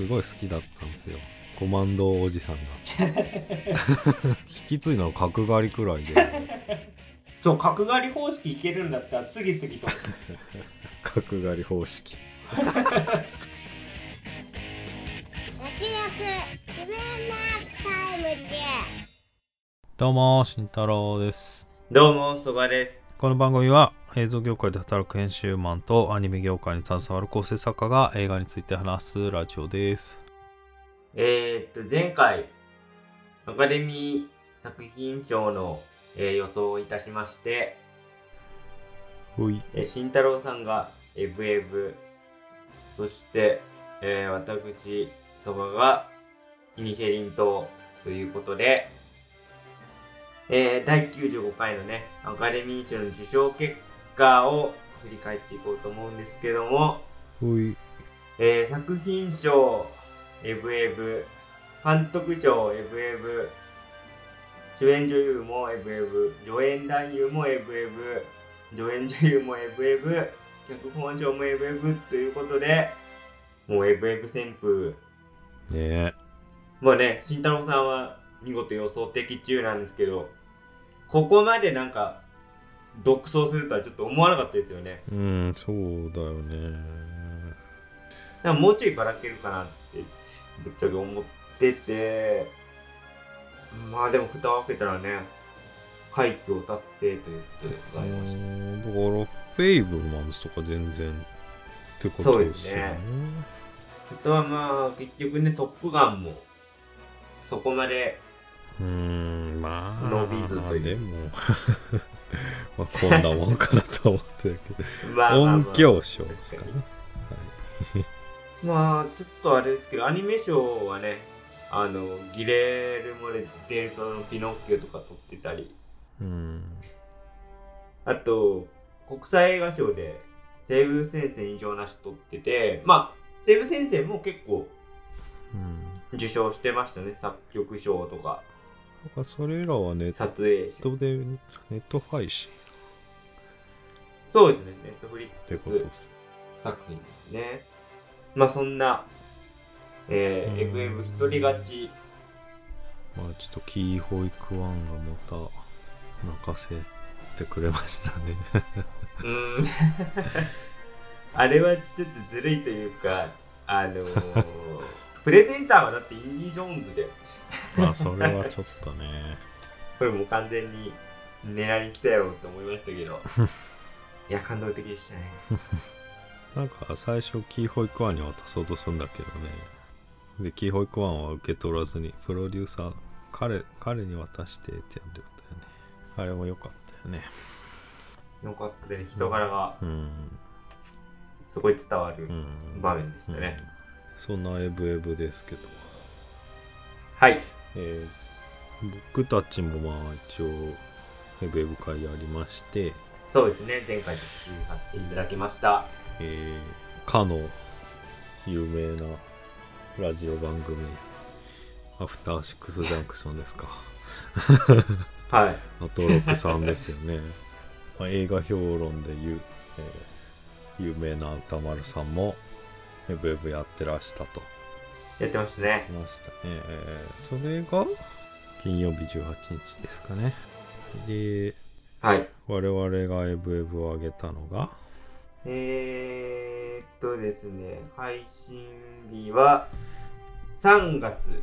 すごい好きだったんですよ。コマンドおじさんが。引き継いだの角刈りくらいで。そう角刈り方式いけるんだったら次々と。角刈り方式。どうも慎太郎です。どうも曽我ですこの番組は映像業界で働く編集マンとアニメ業界に携わる構成作家が映画について話すラジオです。えー、っと前回アカデミー作品賞の、えー予想をいたしまして、えー、慎太郎さんがエブエブそして、えー私曽我がイニシェリン島ということで、えー第95回のねアカデミー賞の受賞結果を振り返っていこうと思うんですけども、えー作品賞エブエブ監督賞エブエブ主演女優もエブエブ助演男優もエブエブ助演女優もエブエブ脚本賞もエブエブということでもうエブエブ旋風。ね。えまあね慎太郎さんは見事予想的中なんですけどここまでなんか独走するとはちょっと思わなかったですよね。うんそうだよね。なんかもうちょいばらけるかなってぶっちゃけ思ってて。まあでも蓋を開けたらね快挙を達成ということがありました。うんだからフェイブルマンズとか全然ってことですよね。あとはまあ結局ね「トップガン」もそこまでうーんまあ。伸びずというでもまあこんなもんかなと思ってるけど。まあまあまあ。音響賞ですかね。確まあちょっとあれですけどアニメ賞はねあのギレルモ・デルトロのピノッキオとか撮ってたり。うん。あと、国際映画賞で西部戦線異常なし取ってて、まあ、西部戦線も結構うん。受賞してましたね。作曲賞とか、だからそれらはネッ撮影賞。トでネット配信そうですね。ネットフリッってクスことです作品ですね。まあ、そんな、えー、うん FM 一人勝ち、まあちょっとキーホイクワンがまた泣かせてくれましたね うーん。あれはちょっとずるいというか、あのー プレゼンターはだってインディ・ジョーンズで、まあそれはちょっとね。これもう完全に狙いに来たよと思いましたけど。いや感動的でしたね。なんか最初キーホイクワンに渡そうとするんだけどね。でキーホイクワンは受け取らずにプロデューサー彼彼に渡してってやるんだよね。あれも良かったよね。よかったね。人柄がうん。すごい伝わるうん。場面でしたね、そんなエブエブですけど、はい。えー僕たちもまあ一応エブエブ会やりまして、そうですね。前回特集させていただきました。えーかの有名なラジオ番組アフターシックスジャンクションですか。はい。アトロクさんですよね、まあ、映画評論でいう、えー有名な歌丸さんもエブエブやってらしたとやってましたね。ましたそれが金曜日18日ですかね。ではい。我々がエブエブを上げたのが？えー、っとですね配信日は3月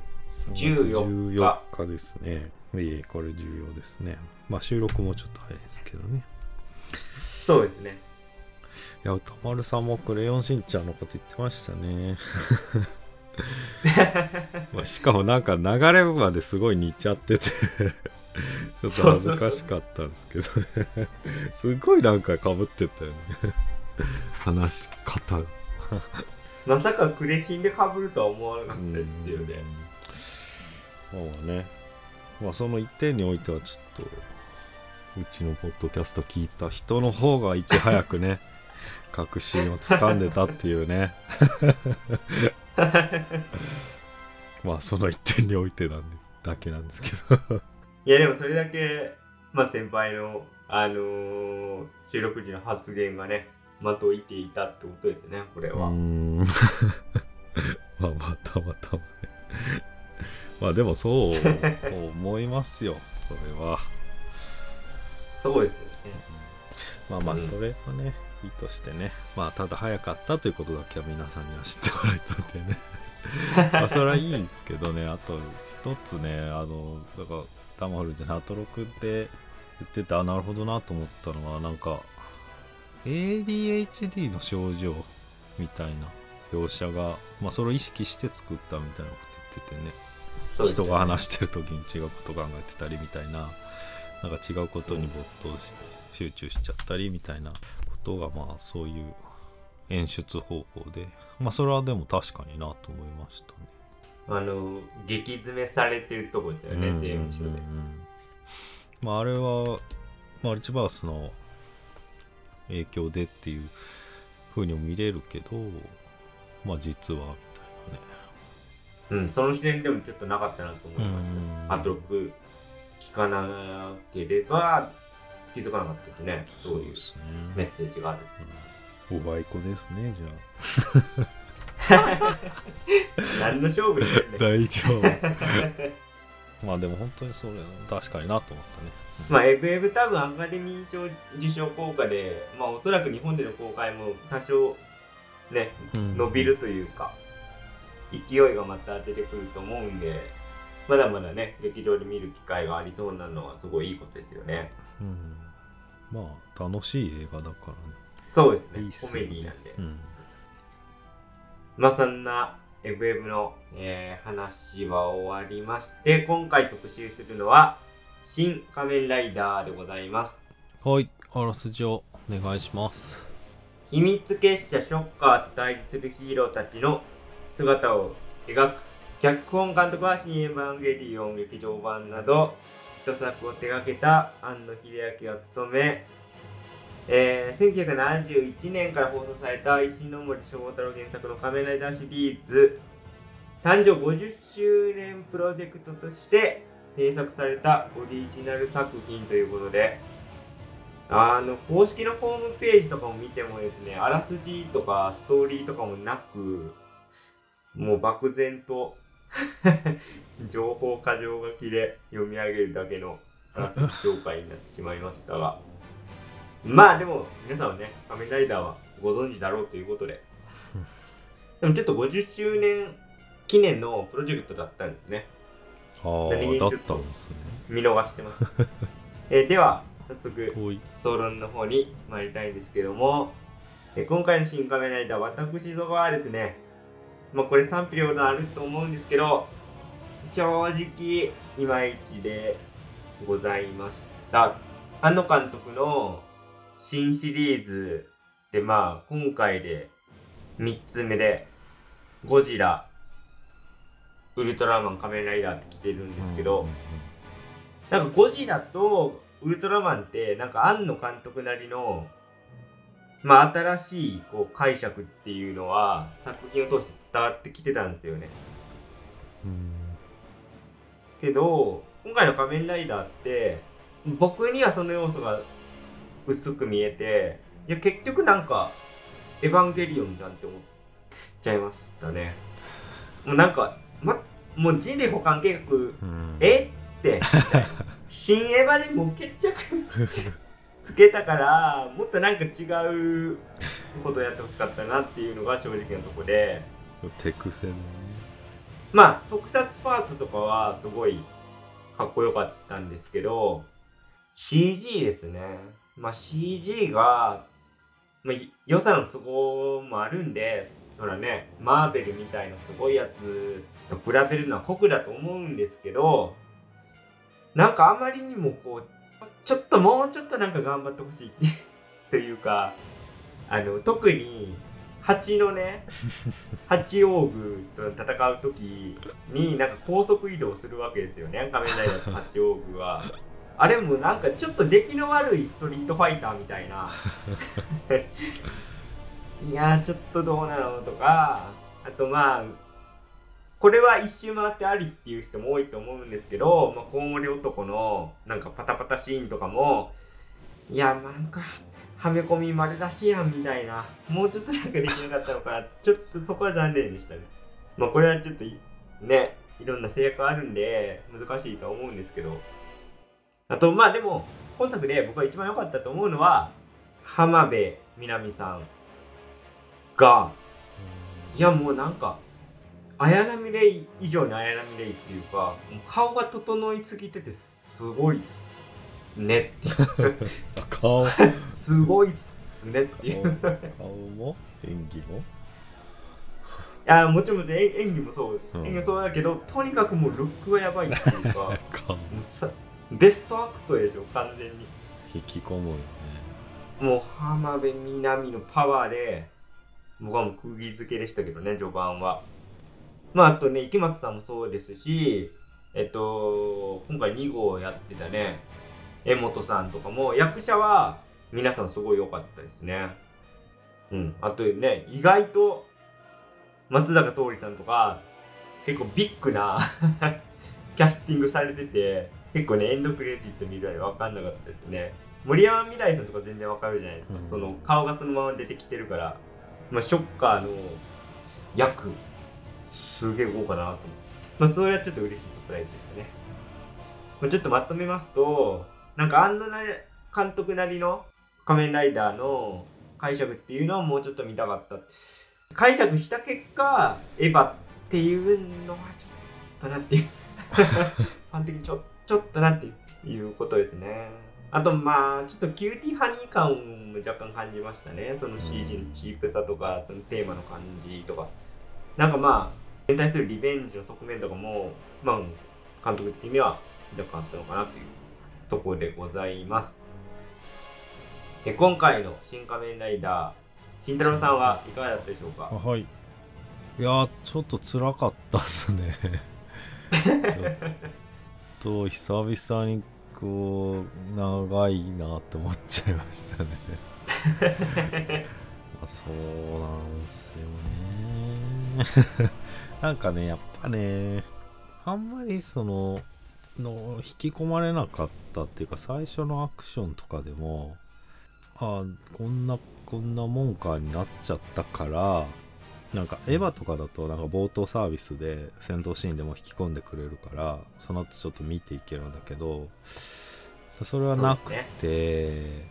14 14日。ですね。いえこれ重要ですね。まあ収録もちょっと早いですけどね。そうですね。いや歌丸さんもクレヨンしんちゃんのこと言ってましたね まあしかもなんか流れまですごい似ちゃってて ちょっと恥ずかしかったんですけどね。すごいなんかかぶってたよね。話し方が。まさかクレシンで被るとは思わなかったですよね。うん。まあね。まあその一点においてはちょっとうちのポッドキャスト聞いた人の方がいち早くね確信をつかんでたっていうね まあその一点においてなんですだけなんですけど。いやでもそれだけ、まあ、先輩の、あのー収録時の発言がね、的を射ていたってことですね、これは。うーん。まあまあたまたまね。まあでもそう思いますよそれは。そうですよね。まあまあうん。それはね、いいとしてねまあただ早かったということだけは皆さんには知ってもらえたんでね。まあそれはいいですけどね。あと一つねあのだからタマフルじゃなトロクって言っててあなるほどなと思ったのはなんか ADHD の症状みたいな描写が、まあ、それを意識して作ったみたいなこと言っててね。人が話してる時に違うこと考えてたりみたいななんか違うことに没頭し集中しちゃったりみたいなことがまあそういう演出方法でまあそれはでも確かになと思いましたね。あの、激詰めされてるとこですよね、うん税務署で。まああれはマルチバースの影響でっていう風にも見れるけどまあ実はみたいなねうん、その視点でもちょっとなかったなと思いましうんた。アトロック聞かなければ気づかなかったですね。そういう。メッセージがある。おばいこですねじゃあ。何の勝負してんだよ。大丈夫 まあでも本当にそれ確かになと思ったねまあ、エブエブ多分アカデミー賞受賞効果で、まあおそらく日本での公開も多少ね、うん伸びるというか、勢いがまた出てくると思うんで、まだまだね、劇場で見る機会がありそうなのはすごいいいことですよね。うん。まあ楽しい映画だからね。そうですね、いいっすよね。コメディなんで。うん。まあそんなエブエブの、えー話は終わりまして、今回特集するのは、新仮面ライダーでございます。はい。あらすじをお願いします。秘密結社ショッカーと対峙するヒーローたちの姿を描く。脚本監督は「新エヴァンゲリオン劇場版」など一作を手掛けた庵野秀明が務め、えー1971年から放送された石森章太郎原作の「仮面ライダー」シリーズ誕生50周年プロジェクトとして制作されたオリジナル作品ということであの公式のホームページとかも見てもですね、あらすじとかストーリーとかもなく、もう漠然と 情報過剰書きで読み上げるだけの紹介になってしまいましたが、まあでも皆さんはね、仮面ライダーはご存知だろうということで、でもちょっと50周年記念のプロジェクトだったんですね。ああだったんですね。見逃してます。えーでは、早速、総論の方に参りたいんですけども、え今回の新仮面ライダー、私ぞはですね、まあこれ賛否両論あると思うんですけど、正直、いまいちでございました。庵野監督の新シリーズで、まあ今回で3つ目で、ゴジラ、ウルトラマン、仮面ライダーって来てるんですけど、なんかゴジラとウルトラマンってなんか庵野監督なりのまあ新しいこう解釈っていうのは作品を通して伝わってきてたんですよね。うんけど今回の仮面ライダーって僕にはその要素が薄く見えていや結局なんかエヴァンゲリオンじゃんって思っちゃいましたね。もうなんか、ま、もう人類保管計画うんえ？って新エヴァでもう決着 つけたからもっとなんか違うことやってほしかったなっていうのが正直なとこで手癖ねまあ特撮パートとかはすごいかっこよかったんですけど CG ですね。まあ CG が、まあ、良さの都合もあるんでそらねマーベルみたいなすごいやつと比べるのは酷だと思うんですけどなんかあまりにもこうちょっともうちょっとなんか頑張ってほしいというかあの特に蜂のね八王宮と戦う時になんか高速移動するわけですよね仮面ライダーと八王宮は。あれもなんかちょっと出来の悪いストリートファイターみたいな。いやちょっとどうなのとかあとまあこれは一周回ってありっていう人も多いと思うんですけど、まあ、コウモリ男のなんかパタパタシーンとかもいやなんかはめ込み丸出しやんみたいな。もうちょっとなんかできなかったのか。なちょっとそこは残念でしたね。まあこれはちょっとねいろんな制約あるんで難しいとは思うんですけど。あとまあでも今作で僕が一番良かったと思うのは浜辺美波さんがいやもうなんか綾波レイ以上に綾波レイっていうか顔が整いすぎててすごいっす。ね。っていうあ顔。すごいっすね。っていう顔も？演技も？いやもちろん演演技もそう、うん。演技もそうだけどとにかくもうルックがやばいっていうか ベストアクトでしょ完全に。引き込むよね。もう浜辺美波のパワーで僕はもう釘付けでしたけどね序盤は。まああとね池松さんもそうですしえっと今回2号やってたね江本さんとかも役者は皆さんすごい良かったですね。うん。あとね意外と松坂桃李さんとか結構ビッグな キャスティングされてて結構ねエンドクレジット見るら分かんなかったですね。森山未来さんとか全然わかるじゃないですか、うん。その顔がそのまま出てきてるから、まあ、ショッカーの役すげえ豪華だなと思って、まあ、それはちょっと嬉しいサプライズでしたね、まあ、ちょっとまとめますとなんか庵野な監督なりの仮面ライダーの解釈っていうのをもうちょっと見たかった。解釈した結果エヴァっていうのはちょっとなっていう。ファン的にちょちょっとなっていうことですね。あとまあちょっとキューティーハニー感も若干感じましたね。その CG のチープさとかそのテーマの感じとか。なんかまあに対するリベンジの側面とかもまあ監督的には若干あったのかなという。ところでございます。で今回の「新仮面ライダー」慎太郎さんはいかがだったでしょうか？あはい。いやーちょっと辛かったっすね。ちょっと久々にこう長いなって思っちゃいましたね。ま あそうなんですよね。なんかねやっぱねあんまりそのの引き込まれなかったっていうか最初のアクションとかでもあこんなこんなもんかになっちゃったからなんかエヴァとかだとなんか冒頭サービスで戦闘シーンでも引き込んでくれるからその後ちょっと見ていけるんだけどそれはなくそうて、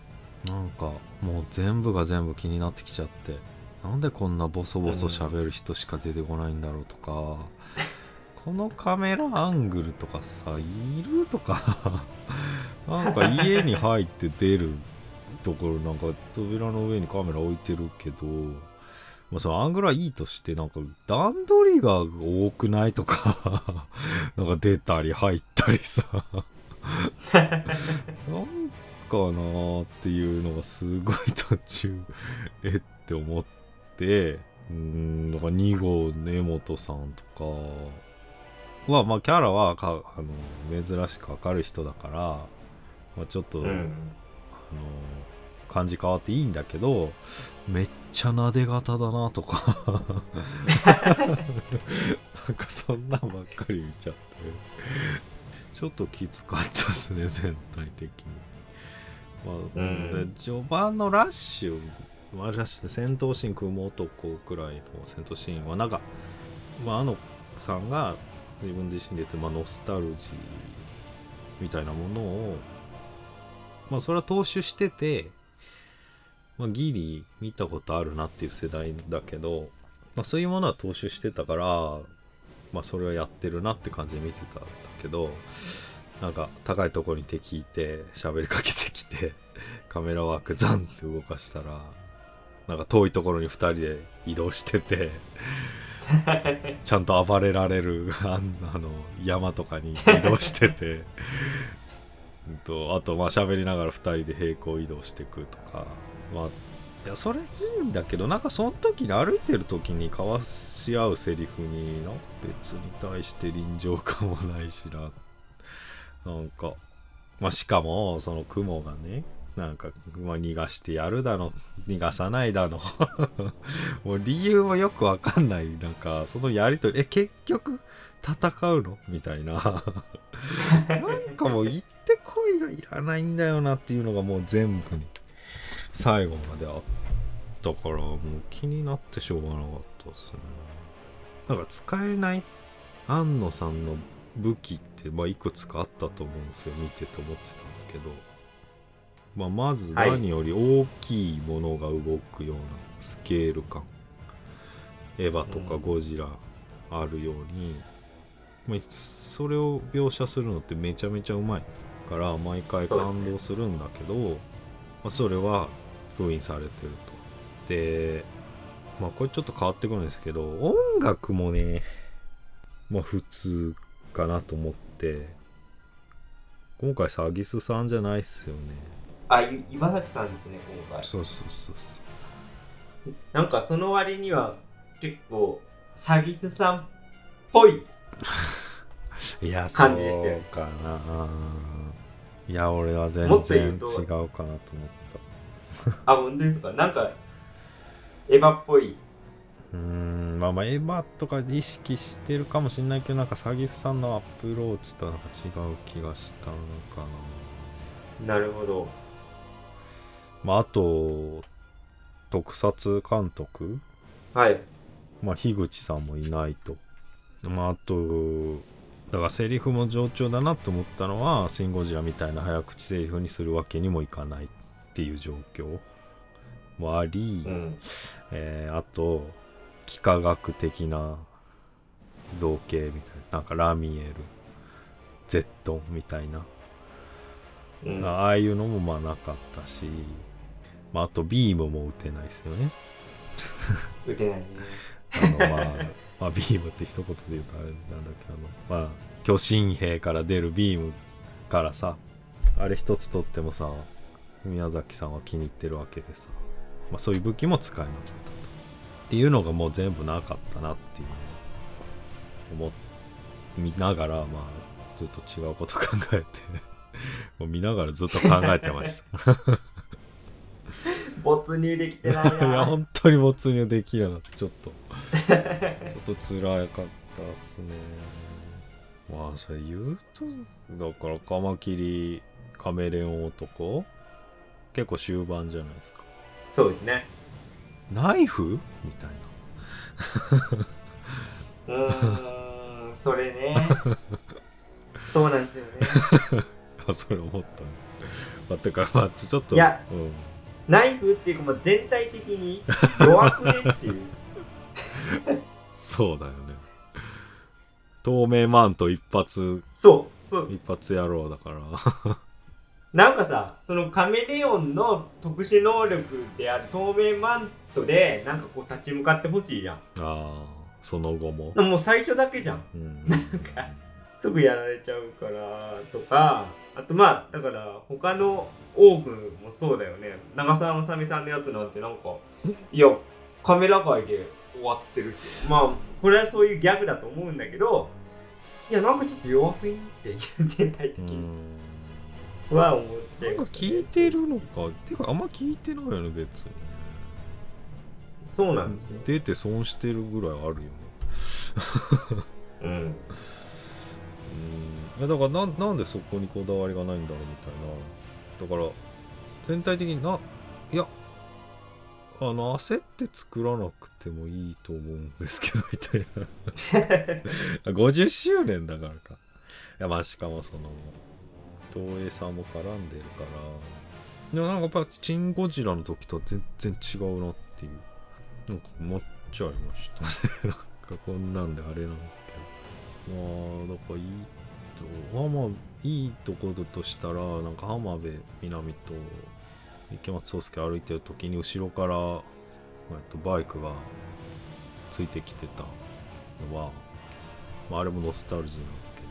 なんかもう全部が全部気になってきちゃってなんでこんなボソボソ喋る人しか出てこないんだろうとか、このカメラアングルとかさいるとか。なんか家に入って出るところなんか扉の上にカメラ置いてるけど、まあ、そのアングルはいいとしてなんか段取りが多くないとか。なんか出たり入ったりさ。なんかなーっていうのがすごい途中えって思って。うーんだから2号の江本さんとかはまあキャラはかあの珍しく明るい人だから、まあ、ちょっと、うん。あの感じ変わっていいんだけどめっちゃなで型だなとか。なんかそんなんばっかり見ちゃって。ちょっときつかったですね全体的に、まあうん。で序盤のラッシュまあラッシュで戦闘シーン雲男くらいの戦闘シーンはなんか、まあ、あのさんが自分自身で言って、まあ、ノスタルジーみたいなものをまあそれは踏襲してて、まあ、ギリ見たことあるなっていう世代だけど、まあ、そういうものは踏襲してたから、まあ、それはやってるなって感じで見てたんだけどなんか高いところに敵いて喋りかけてきて カメラワークザンって動かしたらなんか遠いところに2人で移動しててちゃんと暴れられるあの山とかに移動してて。うんとあとまあ喋りながら2人で平行移動していくとか。まあいやそれいいんだけどなんかその時に歩いてる時に交わし合うセリフになんか別に対して臨場感もないしな。なんかまあしかもその雲がねなんか、まあ、逃がしてやるだの逃がさないだの。もう理由もよくわかんない。なんかそのやりとりえ結局戦うの？みたいな。なんかもう言ってこいがいらないんだよなっていうのがもう全部に最後まであったからもう気になってしょうがなかったですね。なんか使えない庵野さんの武器って、まあ、いくつかあったと思うんですよ。見てて思ってたんですけど、まあ、まずはい。何より大きいものが動くようなスケール感、エヴァとかゴジラあるように、まあ、それを描写するのってめちゃめちゃうまい。から毎回感動するんだけどまあ、それは封印されてると。でまあこれちょっと変わってくるんですけど音楽もねまあ普通かなと思って。今回サギスさんじゃないっすよねあい岩崎さんですね今回。そうそうそうそう。なんかその割には結構詐欺師さんっぽい いやそう感じでしたよかな。いや俺は全然違うかなと思った。あ本当ですか？なんかエヴァっぽい。うーんまあまあエヴァとか意識してるかもしれないけどなんか詐欺師さんのアプローチとなんか違う気がしたのかな。なるほどまああと特撮監督？はい。まあ樋口さんもいないと。まああとだからセリフも上調だなと思ったのは「シン・ゴジラ」みたいな早口セリフにするわけにもいかないっていう状況。もあり、うん。えーあと幾何学的な造形みたいななんかラミエル Z みたいな、うん。ああいうのもまあなかったし、まあ、あとビームも打てないですよね。打てないね。あのまあまあビームって一言で言うとあれなんだっけあのまあ巨神兵から出るビームからさあれ一つとってもさ宮崎さんは気に入ってるわけでさ、まあ、そういう武器も使えなかったと。っていうのがもう全部なかったなっていう思っ見ながらまあずっと違うこと考えてもう見ながらずっと考えてました 没入できてないいやな本当に没入できなかったちょっと。ちょっと辛かったっすね。まあそれ言うとだからカマキリカメレオン男？結構終盤じゃないですか。そうですね。ナイフ？みたいな。うーんそれね。そうなんですよね。あそれ思った。ねまあてかまあちょっと。いやうん、ナイフっていうかもう全体的に弱くねっていう。そうだよね。透明マント一発。そうそう。一発野郎だから。なんかさそのカメレオンの特殊能力である透明マントでなんかこう立ち向かってほしいじゃん。ああその後も、もう最初だけじゃん。うん、かすぐやられちゃうからとか。あとまあだから他のオーブもそうだよね。長澤まさみさんのやつなんてなんかいやカメラ界で終わってるし。まあこれはそういうギャグだと思うんだけどいやなんかちょっと弱すぎんって全体的うにん。は思っちゃないんか聞いてるのか。てかあんま聞いてないよね別に。そうなんですよ。出て損してるぐらいあるよね。うん。うん。いやだからなんなんでそこにこだわりがないんだろうみたいなだから全体的にないやあの焦って作らなくてもいいと思うんですけどみたいな。50周年だからか。いやまあしかもその東映さんも絡んでるから。いやなんかやっぱチン・ゴジラの時とは全然違うなっていう。なんか思っちゃいました。ね なんかこんなんであれなんですけど。まあだからいいとまあまあいいところとしたらなんか浜辺美波と池松壮亮歩いてる時に後ろから、えっと、バイクがついてきてたのは、まあ、あれもノスタルジーなんですけど、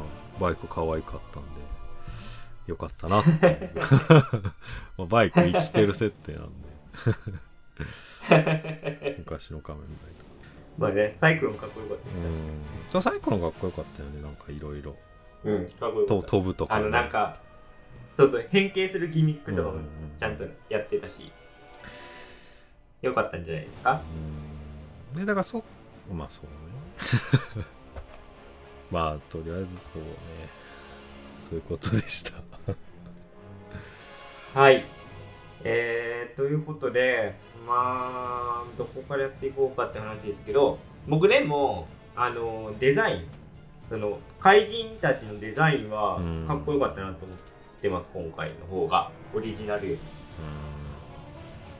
まあ、バイク可愛かったんでよかったなって まあバイク生きてる設定なんで。昔の仮面ライダー。まあねサイクロンかっこよかったうん。サイクロンかっこよかったよねなんかいろいろうん。飛ぶとか、あのなんかそうそう変形するギミックとかもうん。うんうんちゃんとやってたしよかったんじゃないですか？うん。でだからそまあそうね。まあとりあえずそうね。そういうことでした。はい。えー、ということでまあどこからやっていこうかって話ですけど僕でもあのデザインその怪人たちのデザインはうん。かっこよかったなと思ってます、今回の方が。オリジナル。より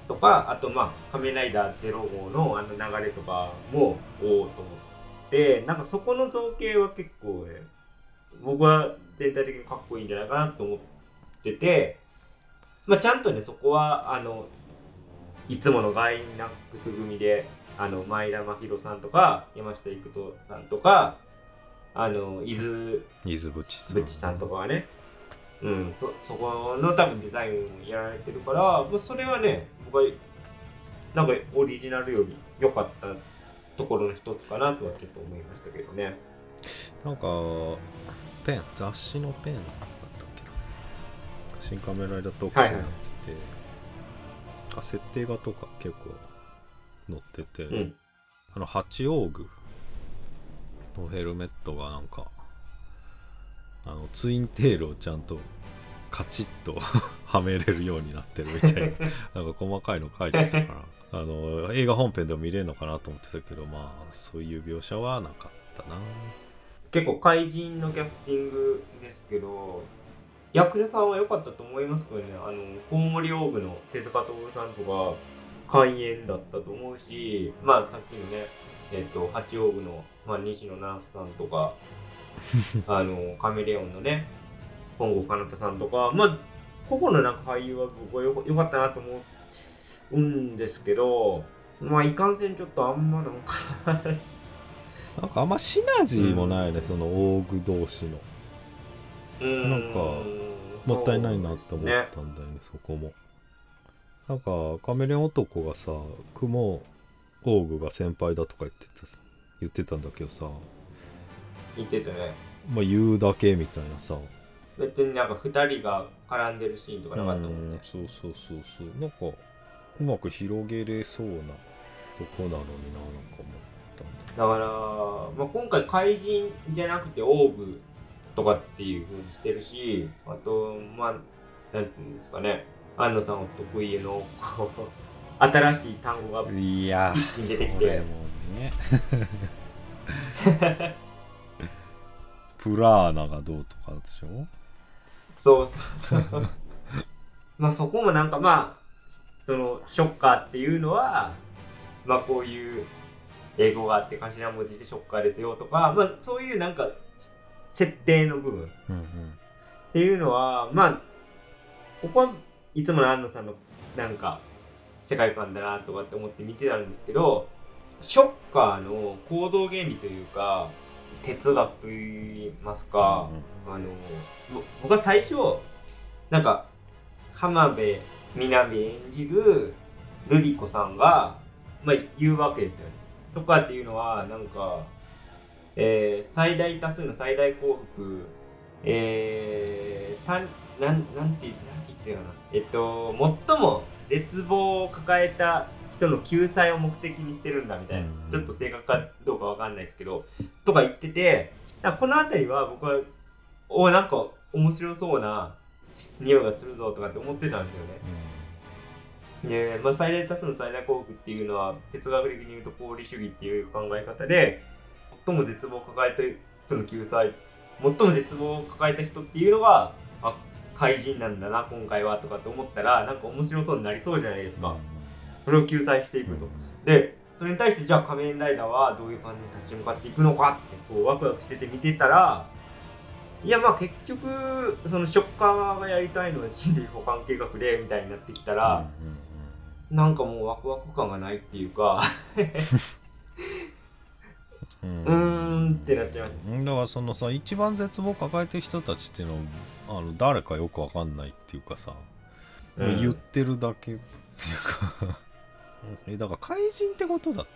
とかあとまあ「仮面ライダーゼロ号のあの流れとかもおおと思ってなんかそこの造形は結構ね僕は全体的にかっこいいんじゃないかなと思ってて、まあ、ちゃんとねそこはあのいつものガイナックス組であの前田真宏さんとか山下育人さんとかあの伊豆伊豆淵さん。ブッチさんとかはね、うん、そそこの多分デザインをやられてるから、もうそれはね、僕はなんかオリジナルより良かったところの一つかなとはちょっと思いましたけどね。なんかペン雑誌のペンだったっけな。新仮面ライダー特集やってて、あ設定画とか結構載ってて、うん。あの八王具のヘルメットがなんかあのツインテールをちゃんとカチッと はめれるようになってるみたいな。なんか細かいの書いてたから。あの映画本編でも見れるのかなと思ってたけどまあそういう描写はなかったな。結構怪人のキャスティングですけど、役者さんは良かったと思いますけどね、あの、コウモリオーブの手塚徹さんとか、開演だったと思うし、まあさっきのね、えっ、と、八王子の、まあ、西野七瀬さんとか、あの、カメレオンのね、本郷奏太さんとか、まあ、個々のなんか俳優は僕はよ良かったなと思うんですけど、まあ、いかんせんちょっとあんまなんか なんかあんまシナジーもないね、その大具同士の。うん。なんかもったいないなって思っねたんだよねそこも。なんかカメレオン男がさ雲オーグが先輩だとか言ってた言ってたんだけどさ。言ってたね。まあ言うだけみたいなさ。別になんか2人が絡んでるシーンとかなかったもんね。そうそうそうそう。なんかうまく広げれそうなとこなのにななんか思ったんだ。だから、まあ、今回怪人じゃなくてオーブとかっていう風にしてるし、あと、まあ、なんていうんですかね、安野さんお得意の新しい単語が、いや一気に出てきてねプラーナがどうとかでしょ？そうそう。まあそこもなんかまあ、そのショッカーっていうのは、まあこういう英語があって頭文字でショッカーですよとか、まあそういうなんか設定の部分。うんうんっていうのはまあここはいつもの安野さんのなんか世界観だなとかって思って見てたんですけどショッカーの行動原理というか哲学といいますか、あのぼ僕は最初なんか浜辺美波演じる瑠璃子さんが、まあ、言うわけですよね。とかっていうのはなんか、えー最大多数の最大幸福えー、たんなんなんてなんて言ってるかなえっと最も絶望を抱えた人の救済を目的にしてるんだみたいな、うん。ちょっと正確かどうかわかんないですけどとか言っててこの辺りは僕はおなんか面白そうな匂いがするぞとかって思ってたんですよね。で、まあ、最大多数の最大幸福っていうのは哲学的に言うと功利主義っていう考え方で最も絶望を抱えた人の救済最も絶望を抱えた人っていうのがあ怪人なんだな今回はとかって思ったらなんか面白そうになりそうじゃないですか、それを救済していくと、でそれに対してじゃあ仮面ライダーはどういう感じに立ち向かっていくのかってこうワクワクしてて見てたらいやまあ結局そのショッカーがやりたいのは人類保管計画でみたいになってきたら、なんかもうワクワク感がないっていうかうーんってなっちゃいましうんだからそのさ一番絶望を抱えてる人たちっていうのはあの誰かよくわかんないっていうかさ、た、うん。言ってるだけっていうかえだから怪人ってことだっ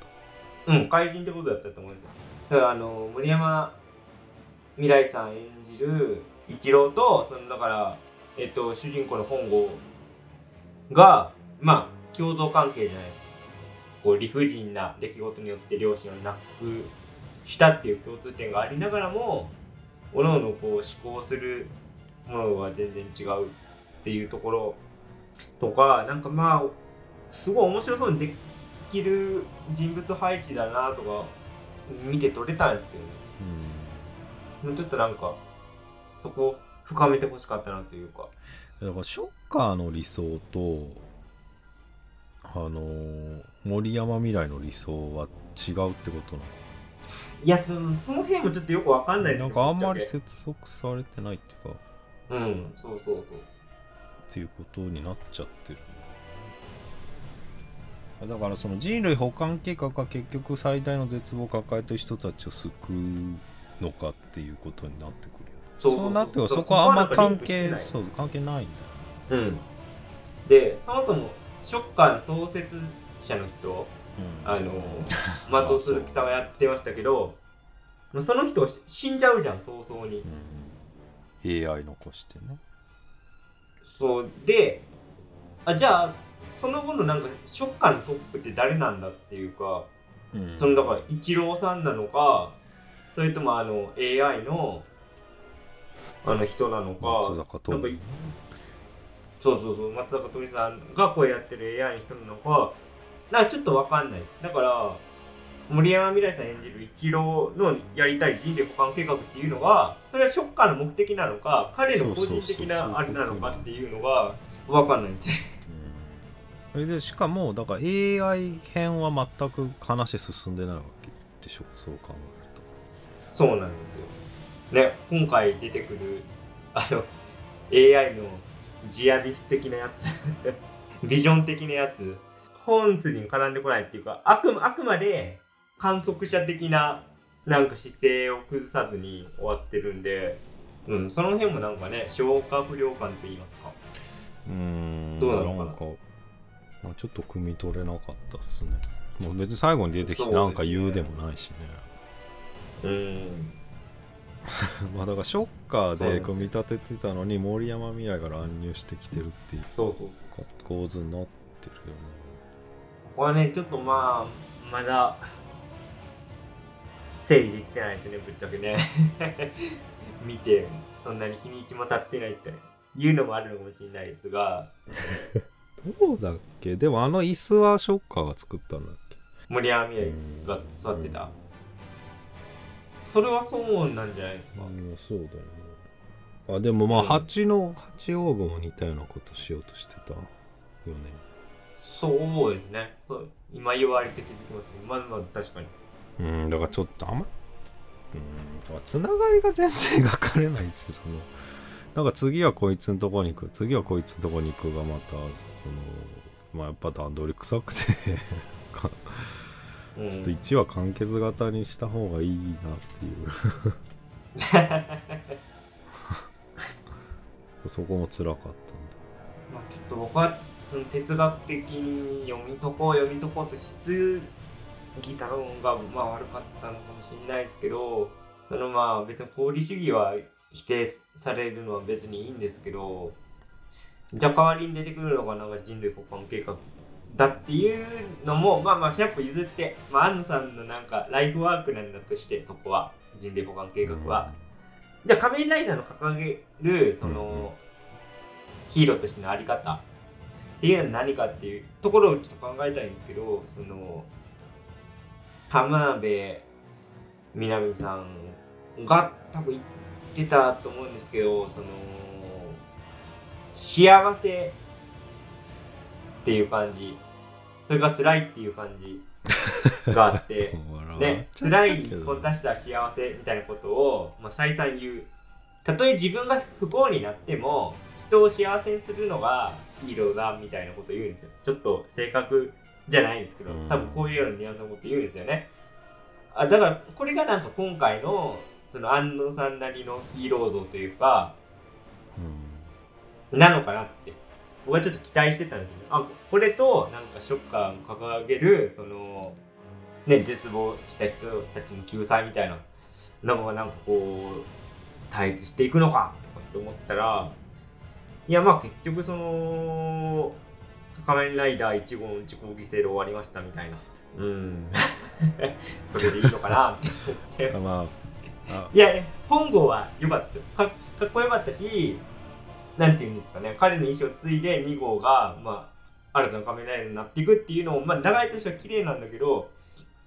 た？うん、怪人ってことだったと思うんですよ。だからあの森山未来さん演じる一郎とそのだから、えっと、主人公の本郷がまあ共存関係じゃない。こう理不尽な出来事によって両親を亡くしたっていう共通点がありながらも各々こう思考するものが全然違うっていうところとかなんかまあすごい面白そうにできる人物配置だなとか見て取れたんですけどね。もうちょっとなんかそこを深めてほしかったなというか。だからショッカーの理想とあのー森山未来の理想は違うってことないやその辺もちょっとよくわかんないですなんかあんまり接続されてないっていうか。うんそうそうそう。っていうことになっちゃってるだからその人類保管計画が結局最大の絶望を抱えてる人たちを救うのかっていうことになってくるよそうなってはそこはあんま関係そう関係ないんだ。ようん。でそもそもショッカーの創設者の人あの松尾鈴木さんがやってましたけど その人死んじゃうじゃん早々に。うん、AI 残してね。そう。であじゃあその後のなんかショッカーのトップって誰なんだっていうかうん。そのだからイチローさんなのかそれともあの AI のあの人なのか松坂そうそうそう松坂桃李さんが声やってる AI の人なのかなんかちょっとわかんない。だから森山未来さん演じるイチローのやりたい人類保管計画っていうのがそれはショッカーの目的なのか彼の個人的なあれなのかっていうのがわかんないんですよでしかもだから AI 編は全く話進んでないわけでしょ？そう考えそうなんですよ。ね、今回出てくる、あの、AI のジアビス的なやつ、ビジョン的なやつ、本筋に絡んでこないっていうか、あくあくまで観測者的ななんか姿勢を崩さずに終わってるんで、うん、その辺もなんかね、消化不良感と言いますか。とうーんどうなのかな？まあ、ちょっと汲み取れなかったっすね。もう別に最後に出てきてなんか言うでもないしね。うん。まあだからショッカーで組み立ててたのに森山未来が乱入してきてるっていう構図になってるよね。ここはね、ちょっとまあ、まだ、整理できてないですね、ぶっちゃけね。見て、そんなに日にちも経ってないっていうのもあるのかもしれないですが、どうだっけ？でもあの椅子はショッカーが作ったんだっけ？森山未来が座ってた。それはそうなんじゃないですか。うんそうだよねあでもまあうん蜂の蜂王具も似たようなことしようとしてたよねそうですね。そう今言われて気づきますけど、まあまあ確かに。うんだからちょっとあんまうんだからつながりが全然描かれないしそのなんか次はこいつのとこに行く。次はこいつのとこに行くがまたそのまあやっぱ段取り臭くて。ちょっと1話完結型にした方がいいなっていう。そこも辛かったんだ。まあ、ちょっと僕はその哲学的に読み解こう読み解こうとしすぎたのがまあ悪かったのかもしれないですけどそのまあ別に功利主義は否定されるのは別にいいんですけどじゃあ代わりに出てくるのがなんか人類保管計画だっていうのもまあまあ100歩譲って、まあ、安野さんのなんかライフワークなんだとしてそこは人類保管計画は。じゃあ仮面ライダーの掲げるその、うんうんヒーローとしてのあり方っていうのは何かっていうところをちょっと考えたいんですけどその浜辺美波さんが多分言ってたと思うんですけどその幸せっていう感じそれが辛いっていう感じがあって ね、辛いにこ出した幸せみたいなことを、まあ、再三言う。たとえ自分が不幸になっても、人を幸せにするのがヒーローだみたいなことを言うんですよ。ちょっと正確じゃないんですけどうん、多分こういうようなニュアンスのこと言うんですよね。あだから、これがなんか今回の、その安野さんなりのヒーロー像というか、なのかなって。僕はちょっと期待してたんですよね。あ、これと、なんかショッカーが掲げる、その、ね、絶望した人たちの救済みたいなのがなんかこう、対立していくのかとかって思ったら、いやまあ結局その、仮面ライダー1号の自己犠牲で終わりましたみたいな。うん。それでいいのかなって思って。まああいや、本郷は良かった。か。かっこよかったし、なんていうんですかね、彼の意思を継いで2号が、まあ、新たな仮面ライダーになっていくっていうのも、まあ、長いとしては綺麗なんだけど、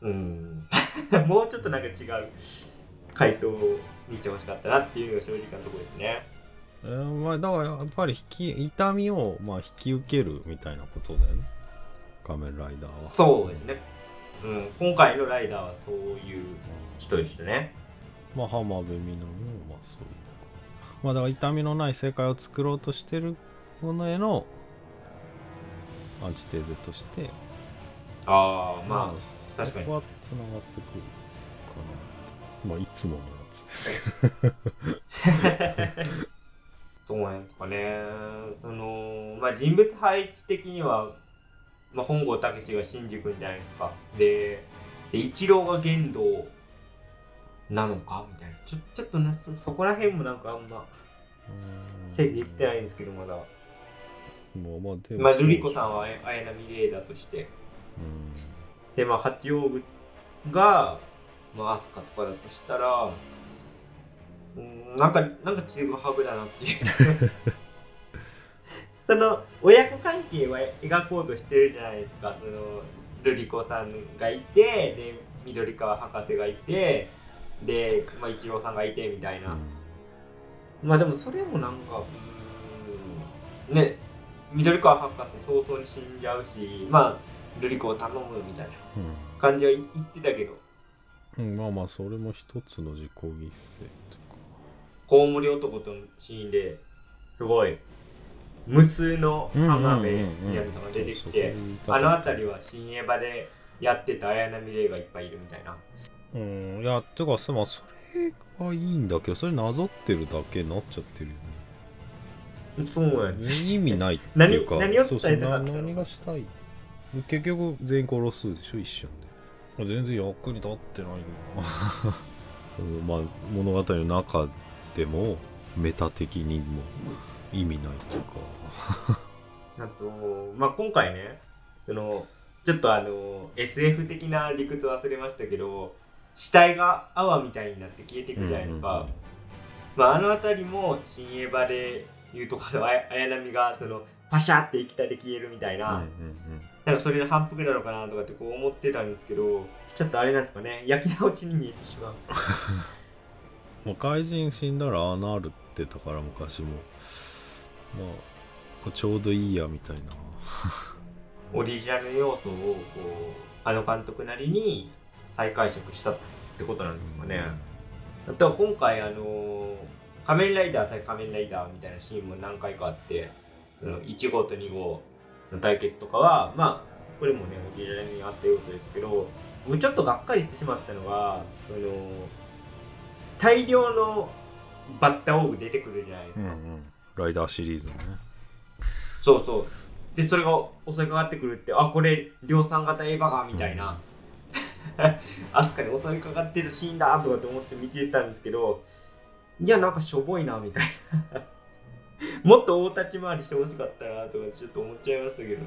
うん。もうちょっとなんか違う回答にしてほしかったなっていうのが正直なところですね。えーまあだからやっぱり引き痛みをまあ引き受けるみたいなことだよね。仮面ライダーは。そうですね、うん、今回のライダーはそういう人でしたねまあ浜辺美波もまあそう。いうまあだから痛みのない世界を作ろうとしてるものへのアンチテーゼとしてああまあ確かに。そこはつながってくるかな。まあいつものやつですけど。どうなんですかねそのまあ人物配置的には、まあ、本郷武が新宿じゃないですか。でで一郎が玄道なのか？みたいな。ちょちょっとなそそこら辺もなんかあんま整理できてないんですけどまだ。もうまあでまあルリ子さんは綾綾波レーダーとして。うん。でまあ八王子がまあ飛鳥とかだとしたらうんなんかなんかちぐはぐだなっていう。その親子関係は描こうとしてるじゃないですか。そのルリ子さんがいてで緑川博士がいてで、まあ、一郎さんがいてみたいな、まあでもそれもなんかうーんね緑川博士早々に死んじゃうしまあルリ子を頼むみたいな感じは言ってたけど。うん、うん、まあまあそれも一つの自己犠牲というか。コウモリ男とのシーンですごい無数の浜辺美波さんが出てきてあの辺りは新エヴァでやってた綾波レイがいっぱいいるみたいなうん。いやてかさまあそれはいいんだけどそれなぞってるだけになっちゃってるよね。そうなんです意味ないっていうか何何を伝えたかったのそう何がしたい？結局全員殺すでしょ一瞬で、まあ、全然役に立ってないよな そのまあ物語の中でもメタ的にも意味ないっていうか。あと、まあ、今回ねそのちょっとあの SF 的な理屈忘れましたけど死体が泡みたいになって消えていくじゃないですか、うんうんうんまあ、あの辺りも新エヴァでいうところの綾綾波がそのパシャって液体で消えるみたいな、うんうんなんかそれの反復なのかなとかってこう思ってたんですけどちょっとあれなんですかね。焼き直しに見えてしまう。もう怪人死んだらああなるってたから昔も。まあちょうどいいやみたいな。オリジナル要素をこうあの監督なりに再解釈したってことなんですかね、あとは今回あのー仮面ライダー対仮面ライダーみたいなシーンも何回かあってその1号と2号の対決とかはまあこれもねオリジナルにあった要素ですけど僕ちょっとがっかりしてしまったのがその大量のバッタオーグ出てくるじゃないですか、うんうん。ライダーシリーズのね。そうそう。でそれが襲いかかってくるってあこれ量産型エヴァがみたいな、アスカに襲いかかってるシーンだとかって思って見てたんですけどいやなんかしょぼいなみたいな。もっと大立ち回りしてほしかったなとかちょっと思っちゃいましたけどね。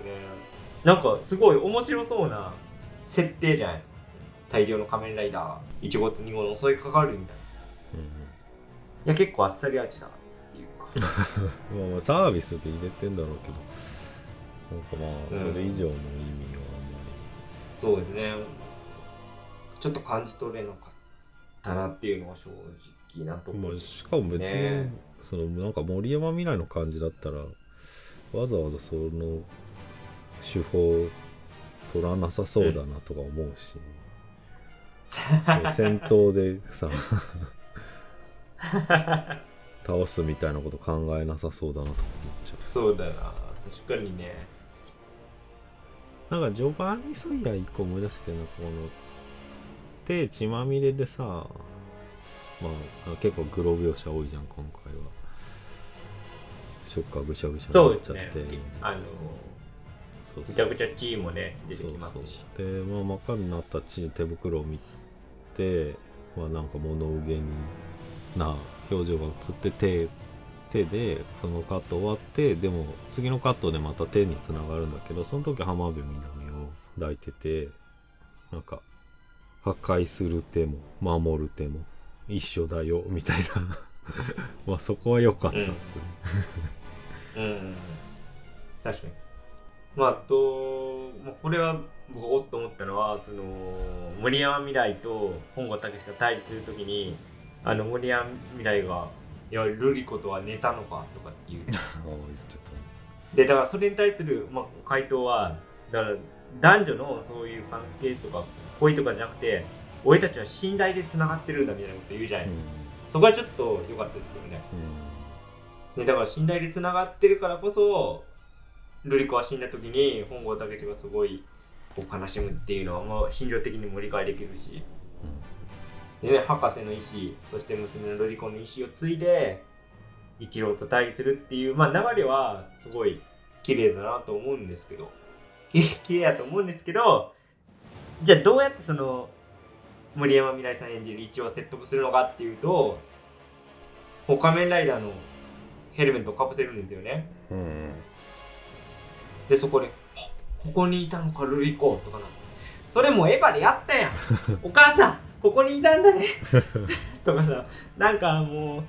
なんかすごい面白そうな設定じゃないですか。大量の仮面ライダー1号と2号の襲いかかるみたいな。いや結構あっさり味だっていうか。うんうんまあまあサービスで入れてんだろうけど。なんかまあそれ以上の意味はそうですね。ちょっと感じ取れなかったなっていうのは正直なところですしかも別に、ねそのなんか森山未来の感じだったらわざわざその手法取らなさそうだなとか思うし、戦闘でさ 倒すみたいなこと考えなさそうだなとか思っちゃうそうだな。確かにね。なんか序盤にそういや一個思い出したけどこの手血まみれでさまあ結構グロ描写多いじゃん今回はショッカーぐしゃぐしゃになっちゃってね。あの、そうぐちゃぐちゃチーもね、出てきますし。で、まあ、真っ赤になった血手袋を見てまあなんか物憂げにな表情が映って手手でそのカット終わってでも次のカットでまた手につながるんだけどその時浜辺美波を抱いててなんか破壊する手も守る手も一緒だよみたいな まあそこは良かったっすね、うんうんうん。確かに。まあ、あと、まあ、これは僕おっと思ったのはその森山未来と本郷武史が対峙するときにあの森山未来が「いやルリ子とは寝たのか?」とかっていう でだからそれに対する、まあ、回答はだから男女のそういう関係とか恋とかじゃなくて俺たちは信頼でつながってるんだみたいなこと言うじゃないですか、そこはちょっと良かったですけどね。うん。ねだから信頼でつながってるからこそルリ子は死んだ時に本郷武史がすごいこう悲しむっていうのは、まあ、心情的にも理解できるし、でね、博士の意思そして娘のルリ子の意思を継いで一郎と対峙するっていう、まあ、流れはすごい綺麗だなと思うんですけど。き綺麗だと思うんですけどじゃあどうやってその森山未来さん演じる一応説得するのかっていうともう仮面ライダーのヘルメットをかぶせるんですよね。うん。うんでそこで「あここにいたのかルリコ」とかなそれもエヴァでやったやん。お母さんここにいたんだね。とかさなんかも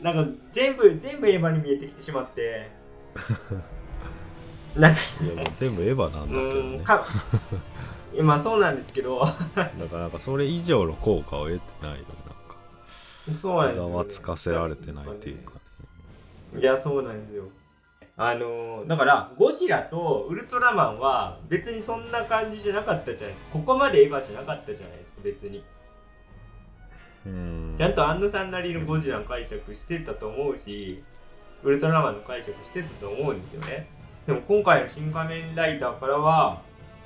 うなんか全部全部エヴァに見えてきてしまって。なんかいやもう全部エヴァなんうだけどねまあそうなんですけど。だからなんかそれ以上の効果を得てないのにそうなんですよ。なんかざわつかせられてないっていうかね。いやそうなんですよ。あのーだからゴジラとウルトラマンは別にそんな感じじゃなかったじゃないですか。ここまでエヴァじゃなかったじゃないですか別に。うん。ちゃんと安野さんなりのゴジラの解釈してたと思うしウルトラマンの解釈してたと思うんですよね。でも今回の「新仮面ライダー」からは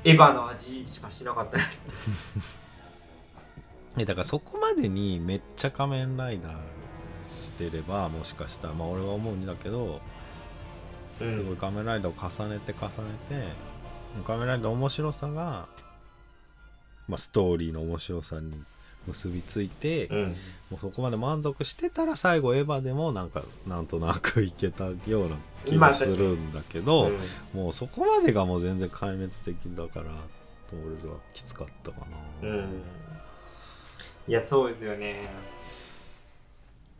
エヴァの味しかしなかった。えだからそこまでにめっちゃ仮面ライダーしてればもしかしたらまあ俺は思うんだけどうすごい仮面ライダーを重ねて重ねて仮面ライダーの面白さが、まあ、ストーリーの面白さに結びついて、うんもうそこまで満足してたら最後エヴァでもなんかなんとなくいけたような気がするんだけど、うんもうそこまでがもう全然壊滅的だから俺はきつかったかな、いうん。いやそうですよね。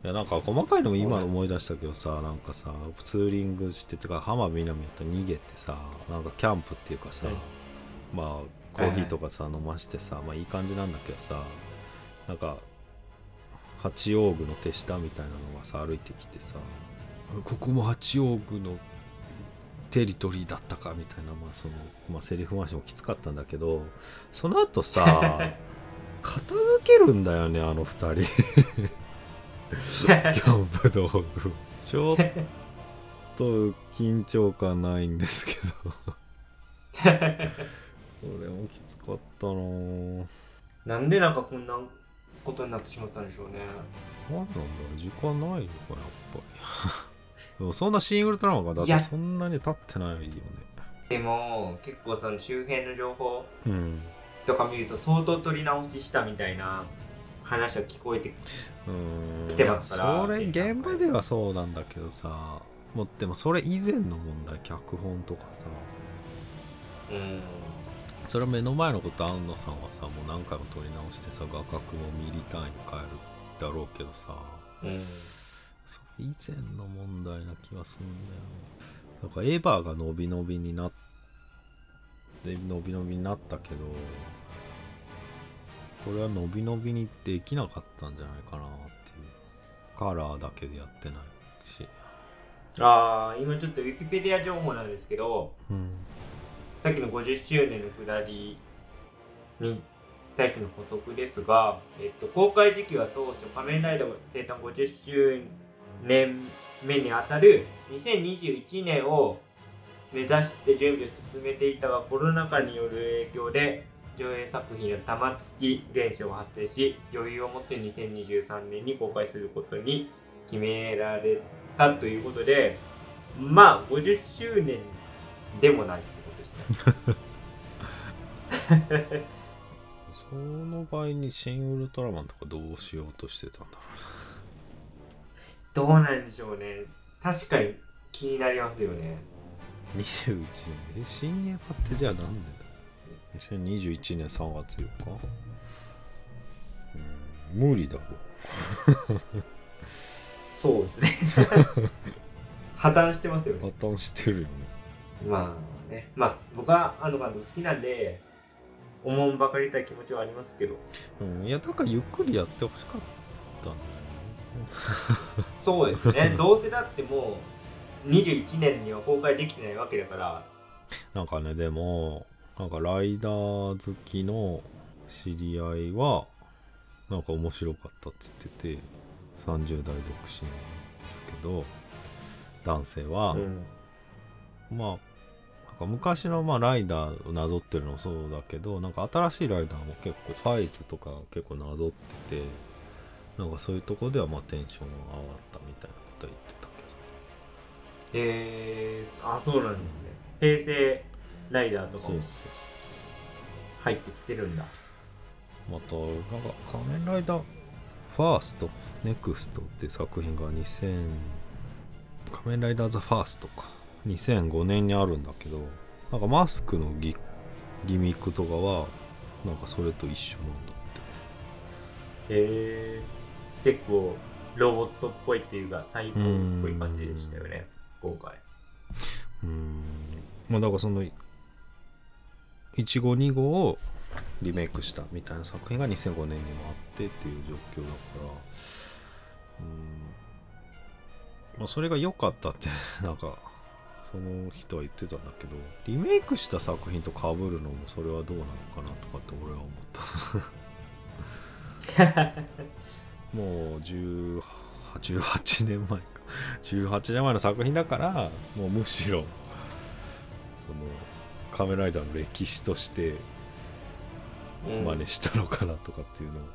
やなんか細かいのも今思い出したけどさなんかさツーリングしててか浜辺美波と逃げてさなんかキャンプっていうかさ、はい。まあコーヒーとかさ、飲ましてさまあいい感じなんだけどさなんか八王子の手下みたいなのがさ歩いてきてさここも八王子のテリトリーだったかみたいなまあその、まあ、セリフ回しもきつかったんだけどその後さ 片付けるんだよねあの二人。キャンプ道具。ちょっと緊張感ないんですけど。これもきつかったなぁ。なんでなんかこんなことになってしまったんでしょうね。何なんだ時間ないのかやっぱり。でもそんなシン・ウルトラマンがだってそんなに経ってないよね。でも結構その周辺の情報うん。とか見ると相当取り直ししたみたいな話は聞こえてうーん来てますから。それ現場ではそうなんだけどさもうでもそれ以前の問題脚本とかさ。うんそれは目の前のこと安野さんはさもう何回も撮り直してさ画角もミリ単位に変えるだろうけどさ。うんそれ以前の問題な気がするんだよだからエヴァが伸び伸びになって伸び伸びになったけどこれは伸び伸びにできなかったんじゃないかなっていう。カラーだけでやってないし。ああ今ちょっとウィキペディア情報なんですけどうんさっきの50周年の下りに対しての補足ですが、えっと、公開時期は当初仮面ライダー生誕50周年目にあたる2021年を目指して準備を進めていたがコロナ禍による影響で上映作品の玉突き現象が発生し余裕を持って2023年に公開することに決められたということでまあ50周年でもない。その場合にシン・ウルトラマンとかどうしようとしてたんだろどうなんでしょうね。確かに気になりますよね。う21年え新エヴァってじゃあ何年だ2021年3月4日うん無理だろそうですね。破綻してますよ破ね。綻してるよねまあね。まあ僕は安野監督好きなんで、おもんばかりたい気持ちはありますけど。うん、いやだからゆっくりやってほしかったね。そうですね。どうせだってもう21年には公開できてないわけだから。なんかねでもなんかライダー好きの知り合いはなんか面白かったっつってて30代独身なんですけど男性は、うん。まあか昔のまあライダーをなぞってるのもそうだけどなんか新しいライダーも結構ファイズとか結構なぞっててなんかそういうとこではまあテンションが上がったみたいなことは言ってたけえー、あそうなんですね。平成ライダーとかも入ってきてるんだ。またなんか仮面ライダーファーストネクストっていう作品が2000仮面ライダーザファーストか2005年にあるんだけどなんかマスクのギギミックとかはなんかそれと一緒なんだって。へえ結構ロボットっぽいっていうかサイボーグっぽい感じでしたよね。今回。うーん。まあだからその152号をリメイクしたみたいな作品が2005年にもあってっていう状況だからうーん。まあそれが良かったってなんかその人は言ってたんだけどリメイクした作品と被るのもそれはどうなのかなとかって俺は思った。もう10 18年前か。18年前の作品だからもうむしろその仮面ライダーの歴史としてうん。真似したのかなとかっていうのも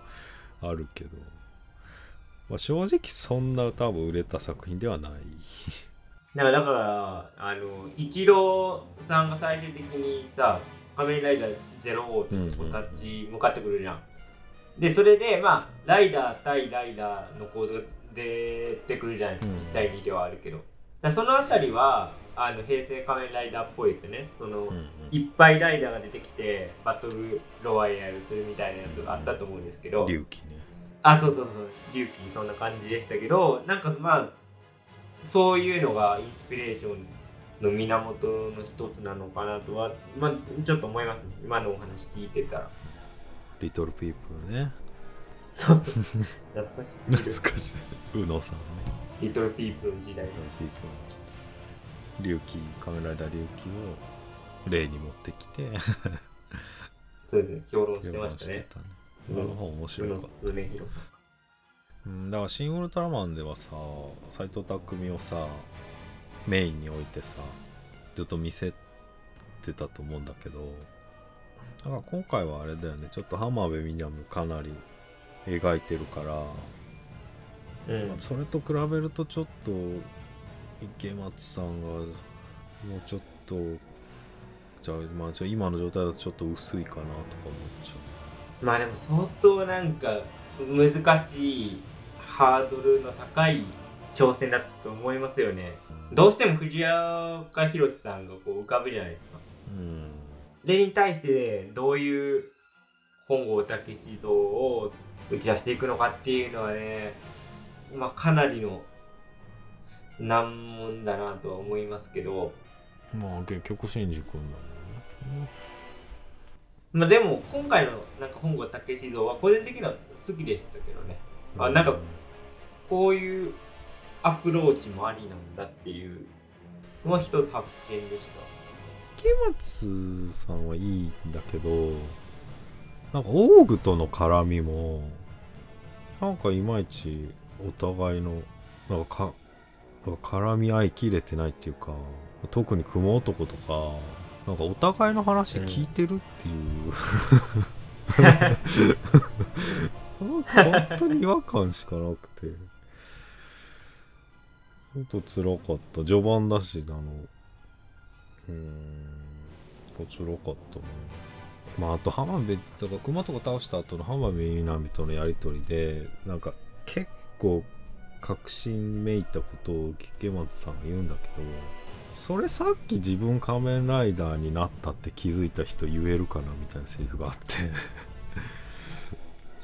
あるけど、まあ、正直そんな多分売れた作品ではない だからだからあのイチローさんが最終的にさ仮面ライダーゼロ号って立ち向かってくるじゃん。でそれでまあライダー対ライダーの構図が出てくるじゃないですか、うん1対2ではあるけど。だそのあたりはあの平成仮面ライダーっぽいですよね。その、うんうんいっぱいライダーが出てきてバトルロワイヤルするみたいなやつがあったと思うんですけど、龍騎ねあそうそうそう龍騎そんな感じでしたけどなんかまあそういうのがインスピレーションの源の一つなのかなとは、まあ、ちょっと思います今のお話聞いてたら。リトルピープルね。そう。懐かしすぎる懐かしい。宇野さんね。リトルピープルの時代。リトルピープル龍騎仮面ライダー龍騎を例に持ってきて。そうですね。評論してましたね。たね。あの本面白かったうん、だから「シン・ウルトラマン」ではさ斎藤工をさメインに置いてさちょっと見せてたと思うんだけどだから今回はあれだよね。ちょっと浜辺美波かなり描いてるから、ん、うん。まあそれと比べるとちょっと池松さんがもうちょっとじゃあ,、まあ、今の状態だとちょっと薄いかなとか思っちゃまあでも相当なんか難しいハードルの高い挑戦だと思いますよね。う、どうしても藤岡弘さんがこう浮かぶじゃないですか。うん。でに対してどういう本郷武史像を打ち出していくのかっていうのはねまあかなりの難問だなとは思いますけど。まあ結局シンジ君だもんね。まあでも今回のなんか本郷武史像は個人的には好きでしたけどね。あなんかこういうアプローチもありなんだっていうのは一つ発見でした。池松さんはいいんだけどなんかオーグとの絡みもなんかいまいちお互いのなんかかなんか絡み合いきれてないっていうか特に雲男とかなんかお互いの話聞いてるっていう、なんか本当に違和感しかなくてほんと辛かった。序盤だしあのうーん辛かったな。まああと浜辺とか熊とか倒した後の浜辺美波とのやり取りでなんか結構確信めいたことを池松さんが言うんだけどそれさっき自分仮面ライダーになったって気づいた人言えるかなみたいなセリフがあって。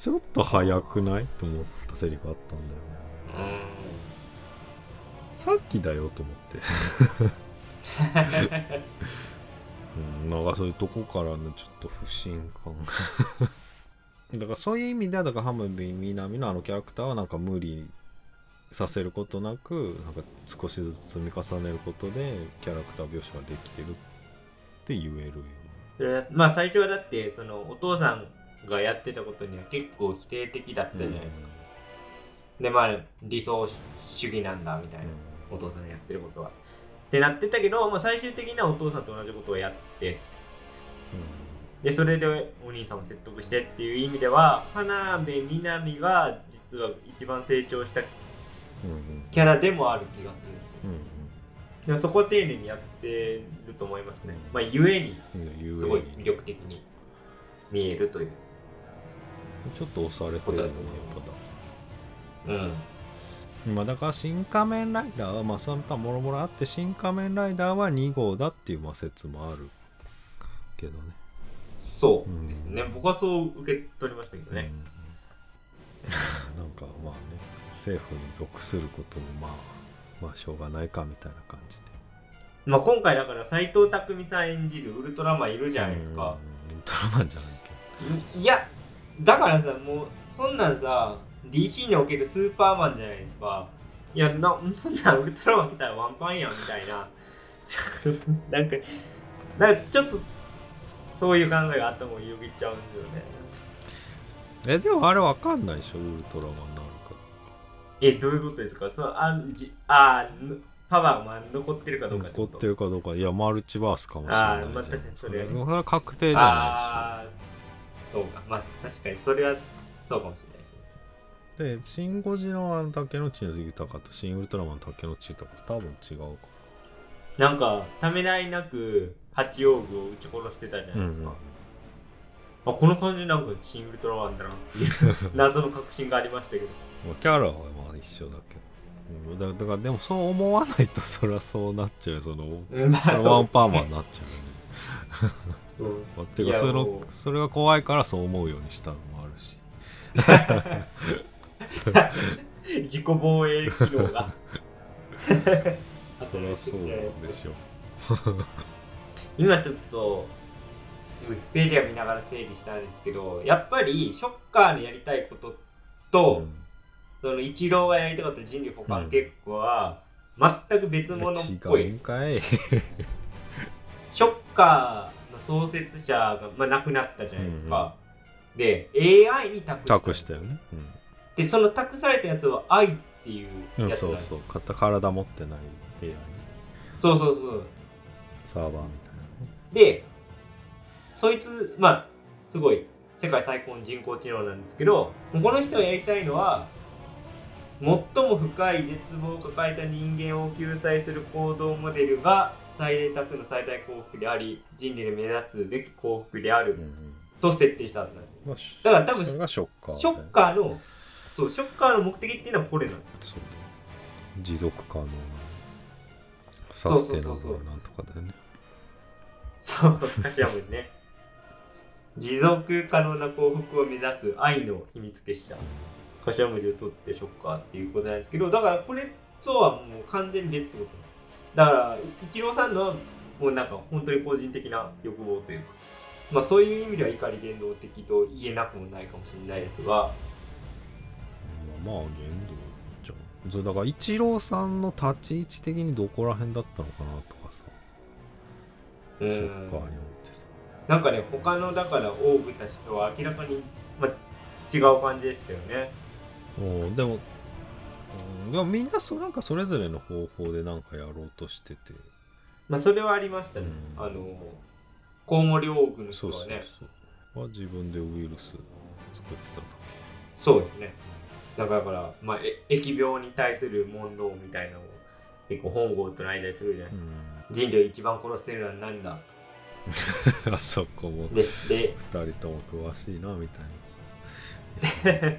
ちょっと早くない？と思ったセリフあったんだよね。さっきだよと思って。ううん、なんかそういうとこからのちょっと不信感。だからそういう意味ではだからハムビ南のあのキャラクターはなんか無理させることなくなんか少しずつ積み重ねることでキャラクター描写ができてるって言えるよねそれはまあ最初はだってそのお父さんがやってたことには結構否定的だったじゃないですか、でまあ理想主義なんだみたいな、お父さんのやってることは。ってなってたけど、まあ、最終的にはお父さんと同じことをやって。でそれでお兄さんを説得してっていう意味では花辺美波が実は一番成長したうんうん。キャラでもある気がする。うんうん。そこを丁寧にやってると思いますね。まあゆえに。すごい魅力的に見えるという。ちょっと押されてるよねやっぱだ。うんまあだから新仮面ライダーはまあその他もろもろあって新仮面ライダーは2号だっていうまあ説もある。けどね。そう。ですね、僕はそう受け取りましたけどね、うん。なんかまあね。政府に属することもまあまあしょうがないかみたいな感じで。まあ、今回だから斎藤工さん演じるウルトラマンいるじゃないですか、うん。ウルトラマンじゃないけ。いいやだからさもうそんなんさ DC におけるスーパーマンじゃないですか。いやなそんなんウルトラマン来たらワンパンやんみたいな。なんかなんかちょっとそういう考えがあったもんよぎっちゃうんですよね。どえでもあれわかんないでしょウルトラマンになるか。えどういうことですか？そのあじあぬパワーが残ってるかどうか残ってるるかどうか。いやマルチバースかもしれないまあ確かにそれは。ねそれは確定じゃないああーそうか。まあ確かにそれはそうかもしれないでシン・ゴジのあの竹野内の豊とシン・ウルトラマンの竹野内豊多分違うかなんかためらいなく八王子を撃ち殺してたじゃないですか、あこの感じなんかシン・ウルトラマンだなっていう 謎の確信がありましたけど。まあキャラはまあ一緒だけど。うんだだからでもそう思わないとそりゃそうなっちゃうよ。その まあワンパーマンンになっちゃうよね。うん。まあていやかそのもう。それが怖いからそう思うようにしたのもあるし 自己防衛機能が。そりゃそうでしょ 今ちょっとウィキペディア見ながら整理したんですけどやっぱりショッカーのやりたいことと、そのイチローがやりたかった人類保管結構は全く別物っぽい。ショッカーの創設者が、まあ、亡くなったじゃないですか、で AI に託した。託したよねでその託されたやつは愛っていううん、うん、や。つそうそう。肩体持ってない AI そうそうそう。サーバーみたいでそいつまあすごい世界最高の人工知能なんですけどこの人がやりたいのは最も深い絶望を抱えた人間を救済する行動モデルが最大多数の最大幸福であり人類で目指すべき幸福であるな、うんうん。と設定したんだまあしだから多分ショッカーのそうショッカーの目的っていうのはこれなのそう。だ持続可能なサステナブルなんとかだよね。そう頭文字ね。持続可能な幸福を目指す愛の秘密結社。頭文字を取ってショッカーっていうことなんですけどだからこれとはもう完全に別ってこと。だからイチローさんのはもうなんか本当に個人的な欲望というか。まあそういう意味では怒り言動的と言えなくもないかもしれないですがまあまあ原理じゃん。そうだからイチローさんの立ち位置的にどこら辺だったのかなとかさ。うショッんカーにおいてさ。なんかね他のだからオーブたちとは明らかに、まあ、違う感じでしたよね。おでも、うん、でもみんなそうなんかそれぞれの方法でなんかやろうとしてて。まあそれはありましたね、うん。あのコウモリオーグのそうそう人はねそう。は自分でウイルス作ってたんだっそうですねだからまあ、え疫病に対する問答みたいなのを結構本郷との間にするじゃないけですか、人類を一番殺してるのは何だ？う んあそこも。とでで二人とも詳しいなみたいな。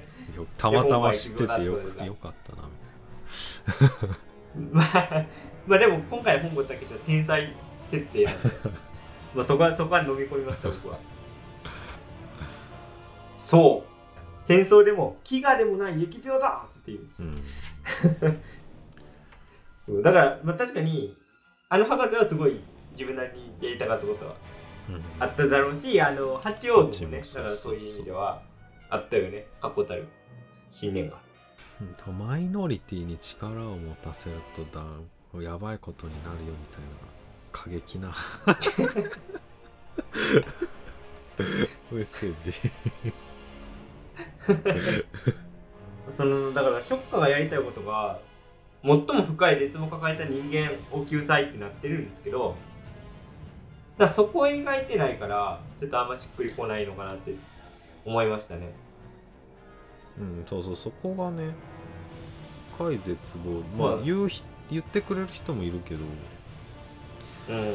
たまたま知っててよくよかったなみ まあまあでも今回本郷武史は天才設定なんで。まあそこはそこは飲み込みました僕は。そう戦争でも飢餓でもない疫病だっていうたいなうん。だから、まあ、確かにあの博士はすごい自分なりにやりたかったことはうん。あっただろうしあの八王子もねだからそういう意味ではあったよね確固たる信念がうんとマイノリティに力を持たせるとだやばいことになるよみたいな過激な。メッセージ そのだからショッカーがやりたいことが最も深い絶望を抱えた人間を救済ってなってるんですけどだそこを描いてないからちょっとあんましっくりこないのかなって思いましたね。うんそうそうそこがね深い絶望。まあ。まあ言うひ言ってくれる人もいるけどうん。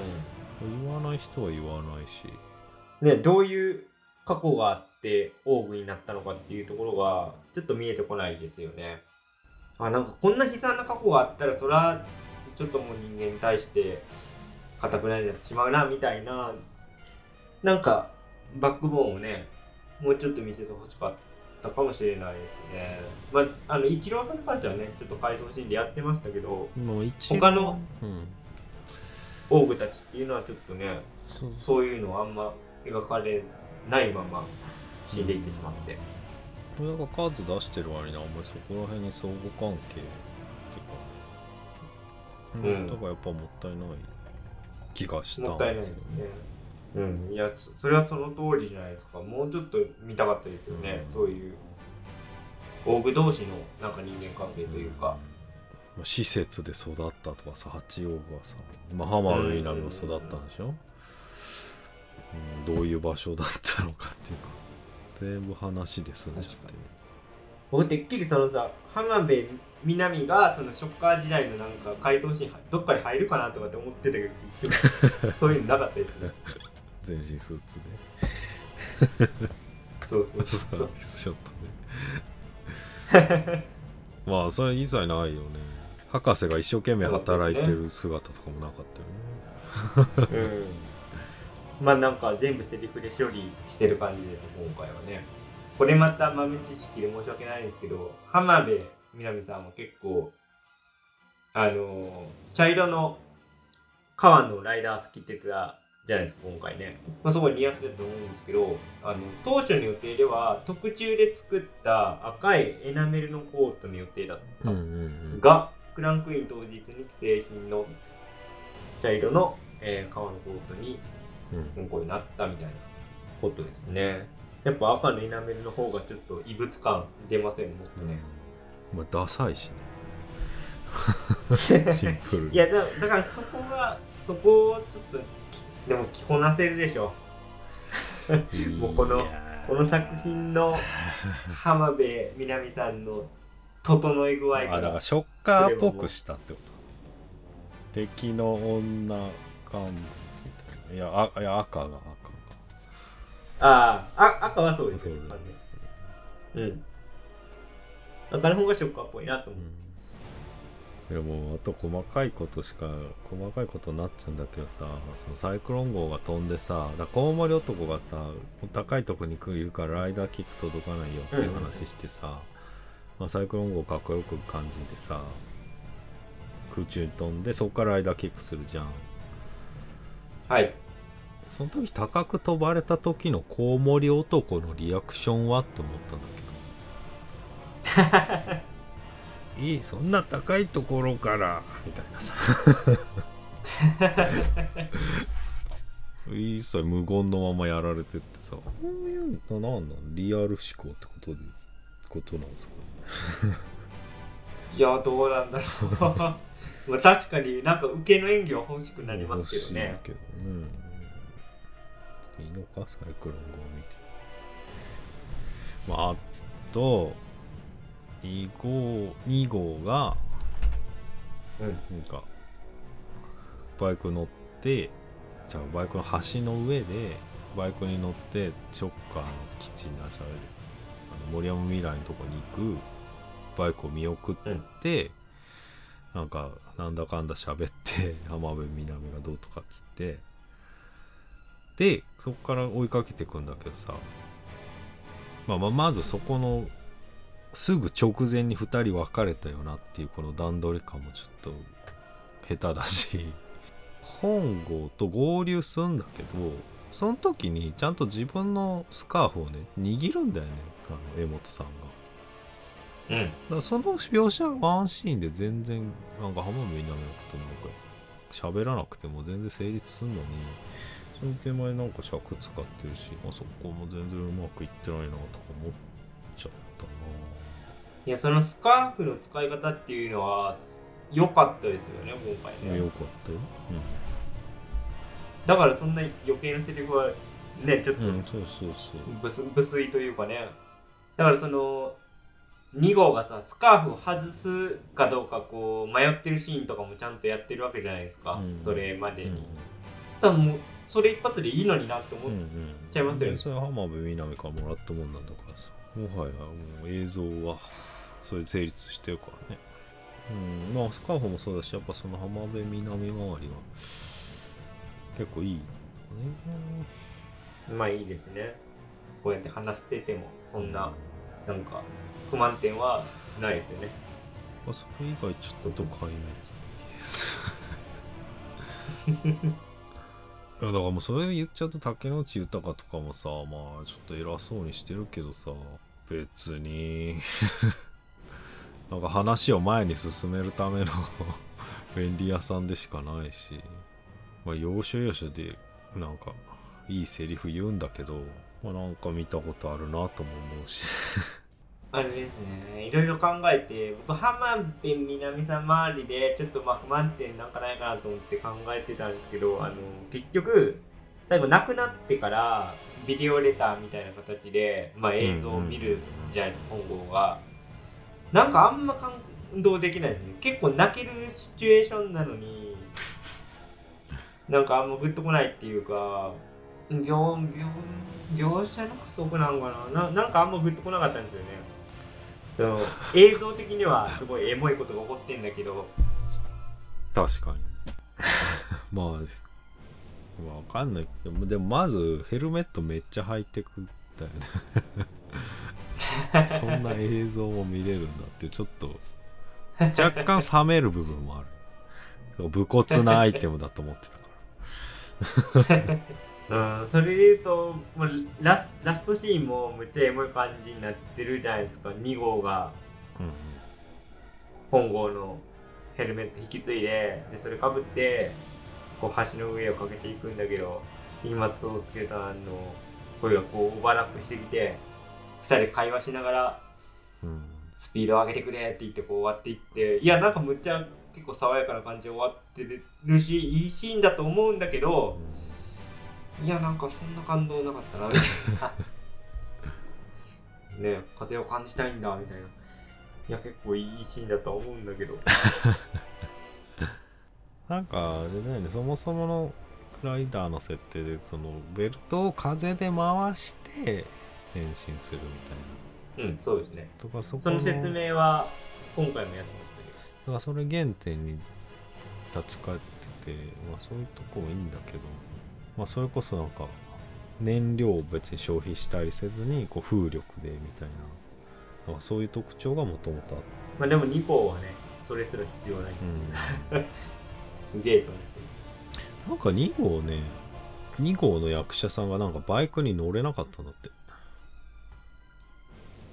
言わない人は言わないし。ねどういう過去があってオーグになったのかっていうところがちょっと見えてこないですよね。あなんかこんな悲惨な過去があったらそれはちょっともう人間に対して固くなりになってしまうなみたいななんかバックボーンをねもうちょっと見せてほしかったかもしれないですね。まああのイチローさんに関してはねちょっと回想シーンでやってましたけどもう一他のうん。オーグたちっていうのはちょっとねそう。そういうのはあんま描かれないまま死んでいってしまって、これが数出してる割にあんまりそこら辺に相互関係っていうか、うん。だからやっぱもったいない気がしたもったいないんですすね。うん、いや、そそれはその通りじゃないですか。もうちょっと見たかったですよね。うん。そういう、オーグ同士のなんか人間関係というか。まあ施設で育ったとかさ八王子はさ、まあ、浜辺美波も育ったんでしょ、うん。どういう場所だったのかっていうか全部話で済んじゃって確僕てっきりそのさ、浜辺美波がそのショッカー時代のなんか回想シーンどっかに入るかなとかって思ってたけど、そういうのなかったですね。全身スーツそうそうでサそうー。ビスショットでまあそれ一切ないよね。博士が一生懸命働いてる姿とかもなかったよね。うん、まあなんか全部セリフで処理してる感じです今回はね。これまた豆知識で申し訳ないんですけど浜辺美波さんも結構あのー茶色の革のライダース着てたじゃないですか今回ね、まあ、そこ似合ってたと思うんですけどあの当初の予定では特注で作った赤いエナメルのコートの予定だった。うんうんがクランクイン当日に既製品の茶色の、えー革のコートにうん。うん変更になったみたいなことですね。やっぱ赤のエナメルの方がちょっと異物感出ませんもっとね、まあダサいしね。シンプルに。いやだだからそこがそこをちょっときでも着こなせるでしょ。もうこのこの作品の浜辺美波さんの整え具合あだからがショッカーっぽくしたってこと。敵の女幹部いやあいや赤が赤が。あああ赤はそうです。よね。うん。赤の方がショッカーっぽいなと思う。いやもうあと細かいことしか細かいことになっちゃうんだけどさそのサイクロン号が飛んでさだコウモリ男がさ高いとこに来るからライダーキック届かないよっていう話してさ、まあ、サイクロン号かっこよく感じてさ空中に飛んでそこからライダーキックするじゃんはい。その時高く飛ばれた時のコウモリ男のリアクションはって思ったんだけど。いいそんな高いところからみたいなさ。一切無言のままやられてってさこういうのなんなんリアル思考ってことですことなんですか？いやどうなんだろうまあ確かになんか受けの演技は欲しくなりますけどね。いけどね。いいのか？サイクロン号を見て。まああと2号2号がうん。なんかバイク乗ってじゃあバイクの橋の上でバイクに乗ってショッカーの基地になじゃれる。あの森山未来のとこに行くバイクを見送って、なんかなんだかんだ喋って 浜辺美波がどうとかっつって。でそこから追いかけてくんだけどさ、まあ、まあまずそこのすぐ直前に2人別れたよなっていうこの段取り感もちょっと下手だし。本郷と合流するんだけどその時にちゃんと自分のスカーフをね握るんだよねあの江本さんが。うん。からその描写ワンシーンで全然なんか浜辺美波のことなんか喋らなくても全然成立するのにその手前なんか尺使ってるしあそこも全然うまくいってないなとか思っちゃったな。いやそのスカーフの使い方っていうのは良かったですよね今回ね。よかったよ。だからそんな余計なセリフはねちょっとうん、うん、そうそう。無粋というかね。だからその2号がさスカーフを外すかどうかこう迷ってるシーンとかもちゃんとやってるわけじゃないですか、うん。それまでうん。に、多分もうそれ一発でいいのになって思っうんうんちゃいますよね。でそれは浜辺美波からもらったもんなんだからさもはやもう映像はそれで成立してるからね。うん。まあスカーフもそうだしやっぱその浜辺美波周りは結構いいよね。まあいいですね。こうやって話しててもそんななんか不満点はないですよね。まあそれ以外ちょっと都会のやつです いやだからもうそれ言っちゃうと竹野内豊とかもさまあちょっと偉そうにしてるけどさ別に。なんか話を前に進めるための 便利屋さんでしかないし。まあ要所要所でなんかいいセリフ言うんだけどまあなんか見たことあるなとも思うしあれですね。いろいろ考えて僕浜辺美波さん周りでちょっとまあ不満点なんかないかなと思って考えてたんですけどあの結局最後亡くなってからビデオレターみたいな形で、まあ、映像を見るじゃん本郷が。なんかあんま感動できないですね。結構泣けるシチュエーションなのになんかあんまグッとこないっていうか描描描写の不足なんかな？ななんかあんまグッとこなかったんですよね。その映像的にはすごいエモいことが起こってんだけど。確かに。まあわかんない。けどでもまずヘルメットめっちゃハイテクだよね。そんな映像も見れるんだってちょっと。若干冷める部分もある。武骨なアイテムだと思ってたから うん。それで言うともうララストシーンもむっちゃエモい感じになってるじゃないですか。2号が。うん本郷のヘルメット引き継いででそれかぶってこう橋の上をかけていくんだけど今松壮介さんの声がこうオーバーラップしてきて2人で会話しながらうん。スピード上げてくれって言ってこう終わっていっていやなんかむっちゃ結構爽やかな感じで終わってるしいいシーンだと思うんだけどいやなんかそんな感動なかったなみたいな。ね風を感じたいんだみたいな。いや結構いいシーンだとは思うんだけど。なんかあれだよねそもそものライダーの設定でそのベルトを風で回して変身するみたいな。うんそうですね。とかそこその説明は今回もやってましたけど。だからそれ原点に立ち返ってて、まあ、そういうとこもいいんだけど、まあ、それこそなんか燃料を別に消費したりせずにこう風力でみたいな。なんかそういう特徴がもともとあって、まあでも2校はねそれすら必要ない、うん、すげえと思ってなんか2号ね2号の役者さんがなんかバイクに乗れなかったんだって。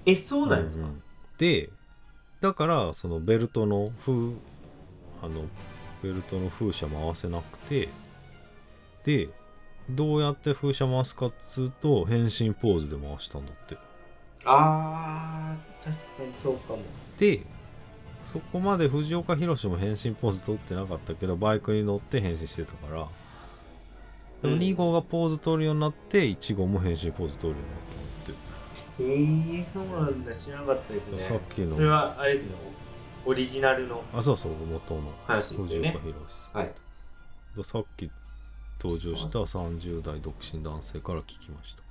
えそうなんですか、うんうん。でだからそのベルトの風あのベルトの風車回せなくてでどうやって風車回すかっつうと変身ポーズで回したんだって。あー確かにそうかも。でそこまで藤岡弘も変身ポーズ取ってなかったけどバイクに乗って変身してたから。でもうん。2号がポーズ取るようになって1号も変身ポーズ取るようになったって。えー、そうなんだ。知らなかったですね。さっきの。それはあれですねオオリジナルの。あそうそう元の。藤岡弘さんはい。でさっき登場した30代独身男性から聞きました。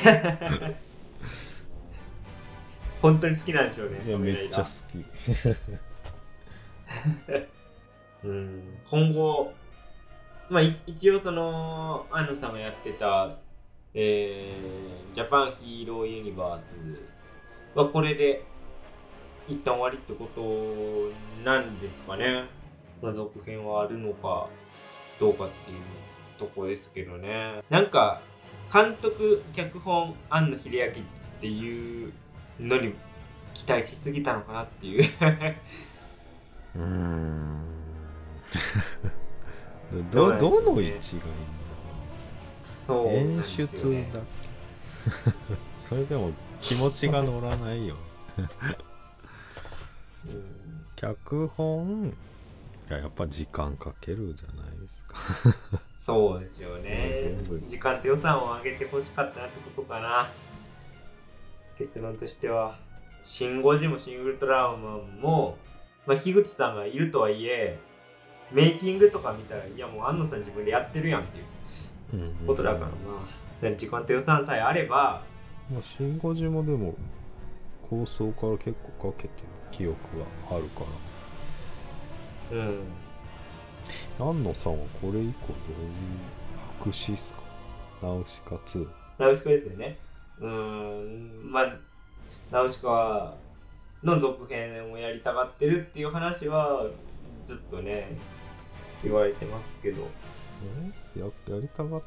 本当に好きなんでしょうねいやめっちゃ好き。うん今後まあい一応その安野さんがやってたえー、ジャパンヒーローユニバースはこれで一旦終わりってことなんですかね。まあ、続編はあるのかどうかっていうとこですけどね。なんか監督脚本庵野秀明っていうのに期待しすぎたのかなっていう。うーん。どどの位置がいいんそうだ演出ねだ。それでも気持ちが乗らないよ。うん。脚本？いややっぱ時間かけるじゃない？そうですよね。時間と予算を上げてほしかったなってことかな。結論としては「シン・ゴジ」も「シン・ウルトラマンも」まあ、樋口さんがいるとはいえメイキングとか見たらいやもう安野さん自分でやってるやんっていう。ことだからな、時間と予算さえあればまあ、シン・ゴジもでも構想から結構かけてる記憶があるかうんら安野さんはこれ以降どういう白紙っすか？ナウシカ2ナウシカですよね。うーんまあナウシカの続編をやりたがってるっていう話はずっとね言われてますけど。え？ややりたがっ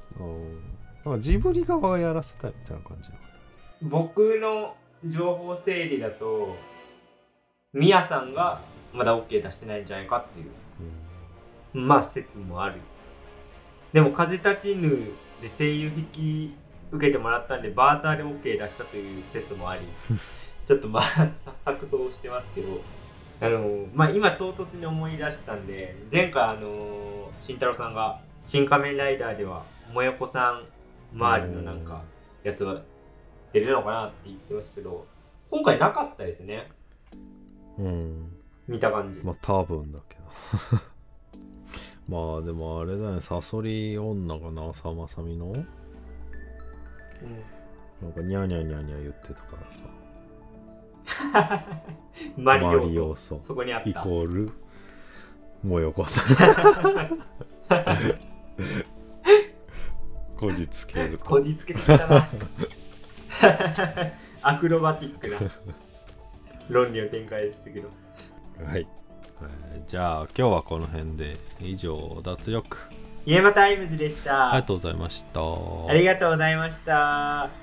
たなジブリ側がやらせたいみたいな感じな僕の情報整理だとミヤさんがまだ OK 出してないんじゃないかっていうまあ説もある。でも「風立ちぬ」で声優引き受けてもらったんでバーターで OK 出したという説もあり ちょっとまあさ錯綜してますけどあのまあ今唐突に思い出したんで前回あの慎太郎さんが「新仮面ライダー」ではもよこさん周りのなんかやつが出るのかなって言ってますけど今回なかったですね。なうん。見た感じ、まあ多分だけどまあでもあれだねサソリ女が長澤まさみの？なんかニャーニャーニャーニャー言ってたからさ。うん、マリオソ。そこにあった。イコール？もよこさん こじつけることじつけてきたな。アクロバティックな論理の展開でしたけどはい、えーじゃあ今日はこの辺で以上脱力。イエマタイムズでした、ありがとうございました。ありがとうございました